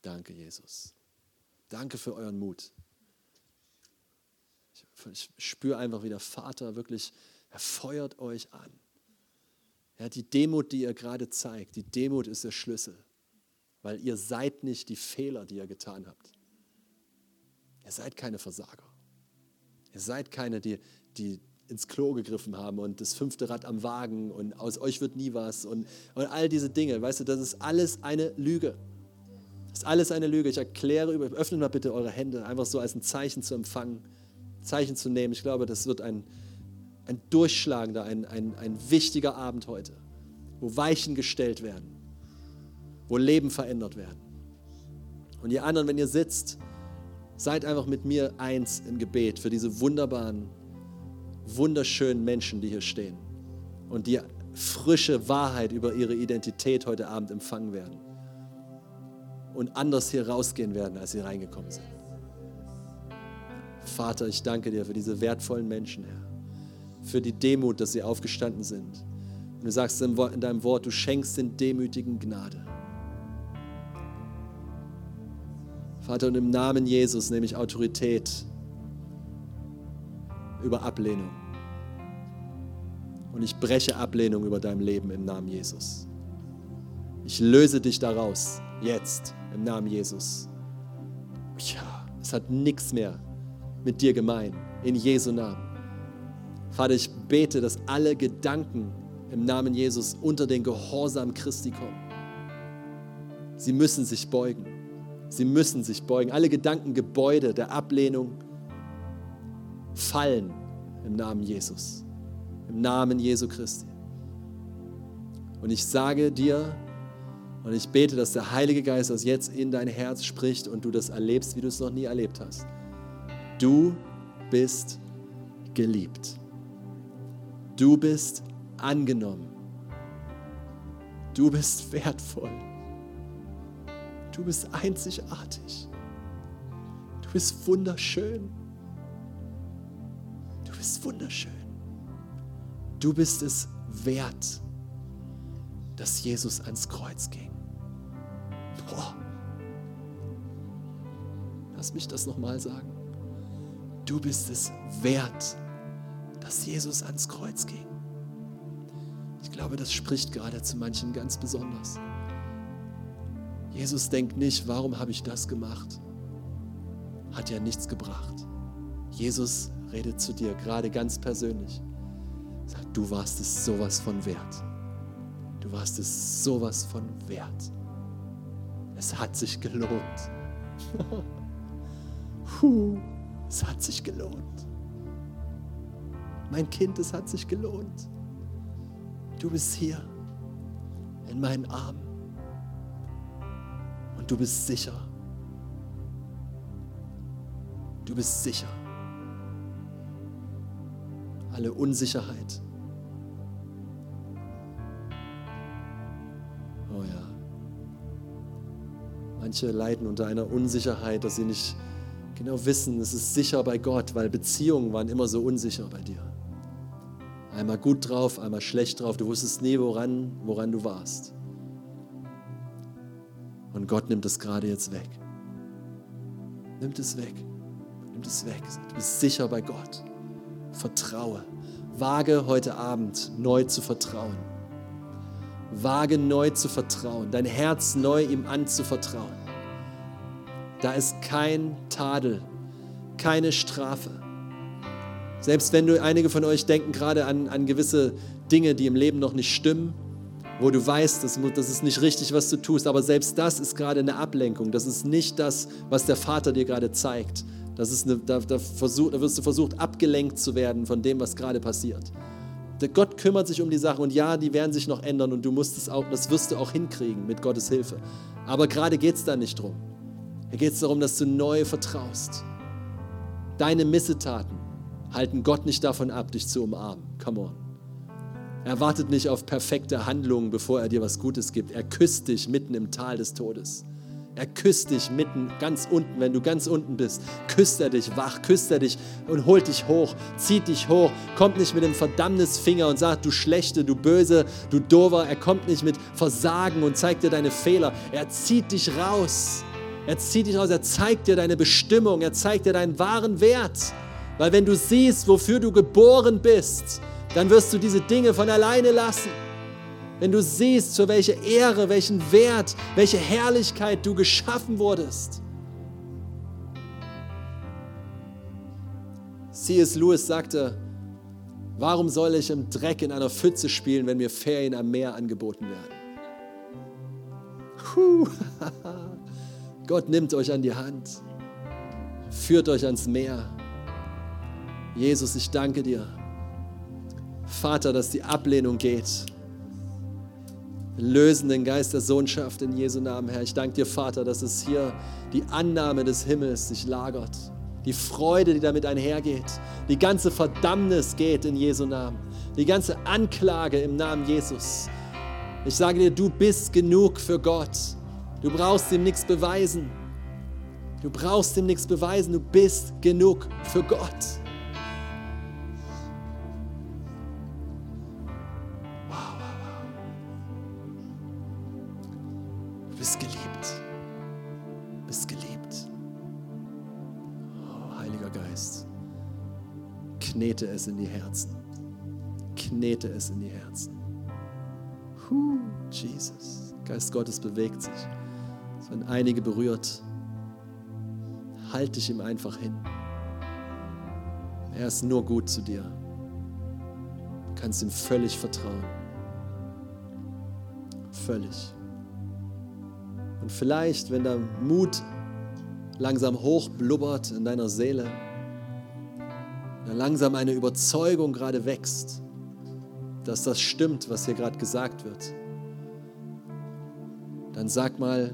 Danke, Jesus. Danke für euren Mut. Ich, spüre einfach, wie der Vater wirklich, er feuert euch an. Ja, die Demut, die ihr gerade zeigt, die Demut ist der Schlüssel, weil ihr seid nicht die Fehler, die ihr getan habt. Ihr seid keine Versager. Ihr seid keine, die, die, ins Klo gegriffen haben und das fünfte Rad am Wagen und aus euch wird nie was und, und all diese Dinge. Weißt du, das ist alles eine Lüge. Das ist alles eine Lüge. Ich erkläre, öffnet mal bitte eure Hände, einfach so als ein Zeichen zu empfangen, Zeichen zu nehmen. Ich glaube, das wird ein, ein durchschlagender, ein, ein, ein wichtiger Abend heute, wo Weichen gestellt werden, wo Leben verändert werden. Und ihr anderen, wenn ihr sitzt, seid einfach mit mir eins im Gebet für diese wunderbaren wunderschönen Menschen, die hier stehen und die frische Wahrheit über ihre Identität heute Abend empfangen werden und anders hier rausgehen werden, als sie reingekommen sind. Vater, ich danke dir für diese wertvollen Menschen, Herr, für die Demut, dass sie aufgestanden sind. Und du sagst in deinem Wort, du schenkst den Demütigen Gnade. Vater, und im Namen Jesus nehme ich Autorität über Ablehnung. Und ich breche Ablehnung über dein Leben im Namen Jesus. Ich löse dich daraus, jetzt, im Namen Jesus. Ja, es hat nichts mehr mit dir gemein, in Jesu Namen. Vater, ich bete, dass alle Gedanken im Namen Jesus unter den Gehorsam Christi kommen. Sie müssen sich beugen. Sie müssen sich beugen. Alle Gedankengebäude der Ablehnung fallen im Namen Jesus. Im Namen Jesu Christi. Und ich sage dir und ich bete, dass der Heilige Geist aus jetzt in dein Herz spricht und du das erlebst, wie du es noch nie erlebt hast. Du bist geliebt. Du bist angenommen. Du bist wertvoll. Du bist einzigartig. Du bist wunderschön. Du bist wunderschön. Du bist es wert, dass Jesus ans Kreuz ging. Boah. Lass mich das nochmal sagen. Du bist es wert, dass Jesus ans Kreuz ging. Ich glaube, das spricht gerade zu manchen ganz besonders. Jesus denkt nicht, warum habe ich das gemacht? Hat ja nichts gebracht. Jesus redet zu dir gerade ganz persönlich. Sagt, du warst es sowas von wert. Du warst es sowas von wert. Es hat sich gelohnt. Puh, es hat sich gelohnt. Mein Kind, es hat sich gelohnt. Du bist hier in meinen Armen und du bist sicher. Du bist sicher. Alle Unsicherheit. Oh ja. Manche leiden unter einer Unsicherheit, dass sie nicht genau wissen, es ist sicher bei Gott, weil Beziehungen waren immer so unsicher bei dir. Einmal gut drauf, einmal schlecht drauf. Du wusstest nie, woran, woran du warst. Und Gott nimmt es gerade jetzt weg. Nimmt es weg. Nimmt es weg. Du bist sicher bei Gott. Vertraue. Wage heute Abend neu zu vertrauen. Wage neu zu vertrauen. Dein Herz neu ihm anzuvertrauen. Da ist kein Tadel, keine Strafe. Selbst wenn du, einige von euch denken gerade an, an gewisse Dinge, die im Leben noch nicht stimmen, wo du weißt, das, das ist nicht richtig, was du tust. Aber selbst das ist gerade eine Ablenkung. Das ist nicht das, was der Vater dir gerade zeigt. Das ist eine, da, da, versuch, da wirst du versucht, abgelenkt zu werden von dem, was gerade passiert. Der Gott kümmert sich um die Sachen und ja, die werden sich noch ändern und du musst es auch, das wirst du auch hinkriegen mit Gottes Hilfe. Aber gerade geht es da nicht drum. Hier geht es darum, dass du neu vertraust. Deine Missetaten halten Gott nicht davon ab, dich zu umarmen. Come on. Er wartet nicht auf perfekte Handlungen, bevor er dir was Gutes gibt. Er küsst dich mitten im Tal des Todes. Er küsst dich mitten ganz unten, wenn du ganz unten bist. Küsst er dich wach, küsst er dich und holt dich hoch, zieht dich hoch. Kommt nicht mit dem Verdammnisfinger und sagt, du Schlechte, du Böse, du Dover. Er kommt nicht mit Versagen und zeigt dir deine Fehler. Er zieht dich raus. Er zieht dich raus. Er zeigt dir deine Bestimmung. Er zeigt dir deinen wahren Wert. Weil wenn du siehst, wofür du geboren bist, dann wirst du diese Dinge von alleine lassen. Wenn du siehst, für welche Ehre, welchen Wert, welche Herrlichkeit du geschaffen wurdest. C.S. Lewis sagte, warum soll ich im Dreck in einer Pfütze spielen, wenn mir Ferien am Meer angeboten werden? Puh. Gott nimmt euch an die Hand, führt euch ans Meer. Jesus, ich danke dir Vater, dass die Ablehnung geht. Lösen den Geist der Sohnschaft in Jesu Namen, Herr. Ich danke dir, Vater, dass es hier die Annahme des Himmels sich lagert. Die Freude, die damit einhergeht. Die ganze Verdammnis geht in Jesu Namen. Die ganze Anklage im Namen Jesus. Ich sage dir, du bist genug für Gott. Du brauchst ihm nichts beweisen. Du brauchst ihm nichts beweisen. Du bist genug für Gott. Du bist geliebt. Du bist geliebt. Oh, Heiliger Geist, knete es in die Herzen. Knete es in die Herzen. Jesus. Geist Gottes bewegt sich. Werden einige berührt. Halt dich ihm einfach hin. Er ist nur gut zu dir. Du kannst ihm völlig vertrauen. Völlig. Und vielleicht, wenn der Mut langsam hochblubbert in deiner Seele, langsam eine Überzeugung gerade wächst, dass das stimmt, was hier gerade gesagt wird, dann sag mal,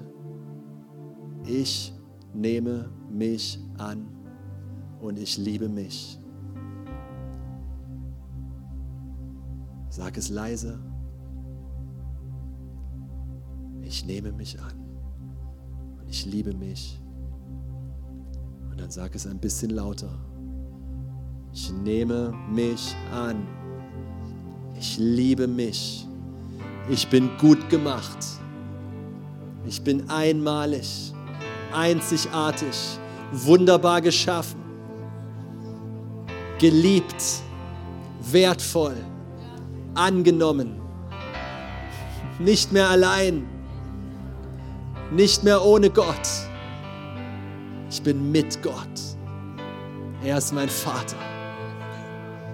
ich nehme mich an und ich liebe mich. Sag es leise. Ich nehme mich an und ich liebe mich. Und dann sag es ein bisschen lauter. Ich nehme mich an. Ich liebe mich. Ich bin gut gemacht. Ich bin einmalig, einzigartig, wunderbar geschaffen, geliebt, wertvoll, angenommen, nicht mehr allein, nicht mehr ohne Gott. Ich bin mit Gott. Er ist mein Vater.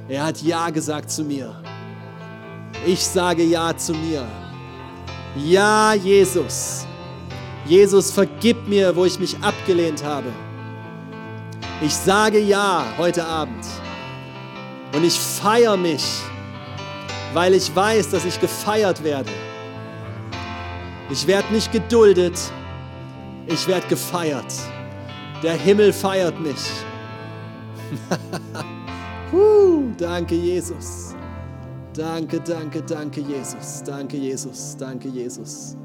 Er hat Ja gesagt zu mir. Ich sage Ja zu mir. Ja, Jesus. Jesus, vergib mir, wo ich mich abgelehnt habe. Ich sage Ja heute Abend. Und ich feiere mich, weil ich weiß, dass ich gefeiert werde. Ich werde nicht geduldet, ich werde gefeiert. Der Himmel feiert mich. Huh, danke, Jesus. Danke, danke, danke, Jesus. Danke, Jesus. Danke, Jesus.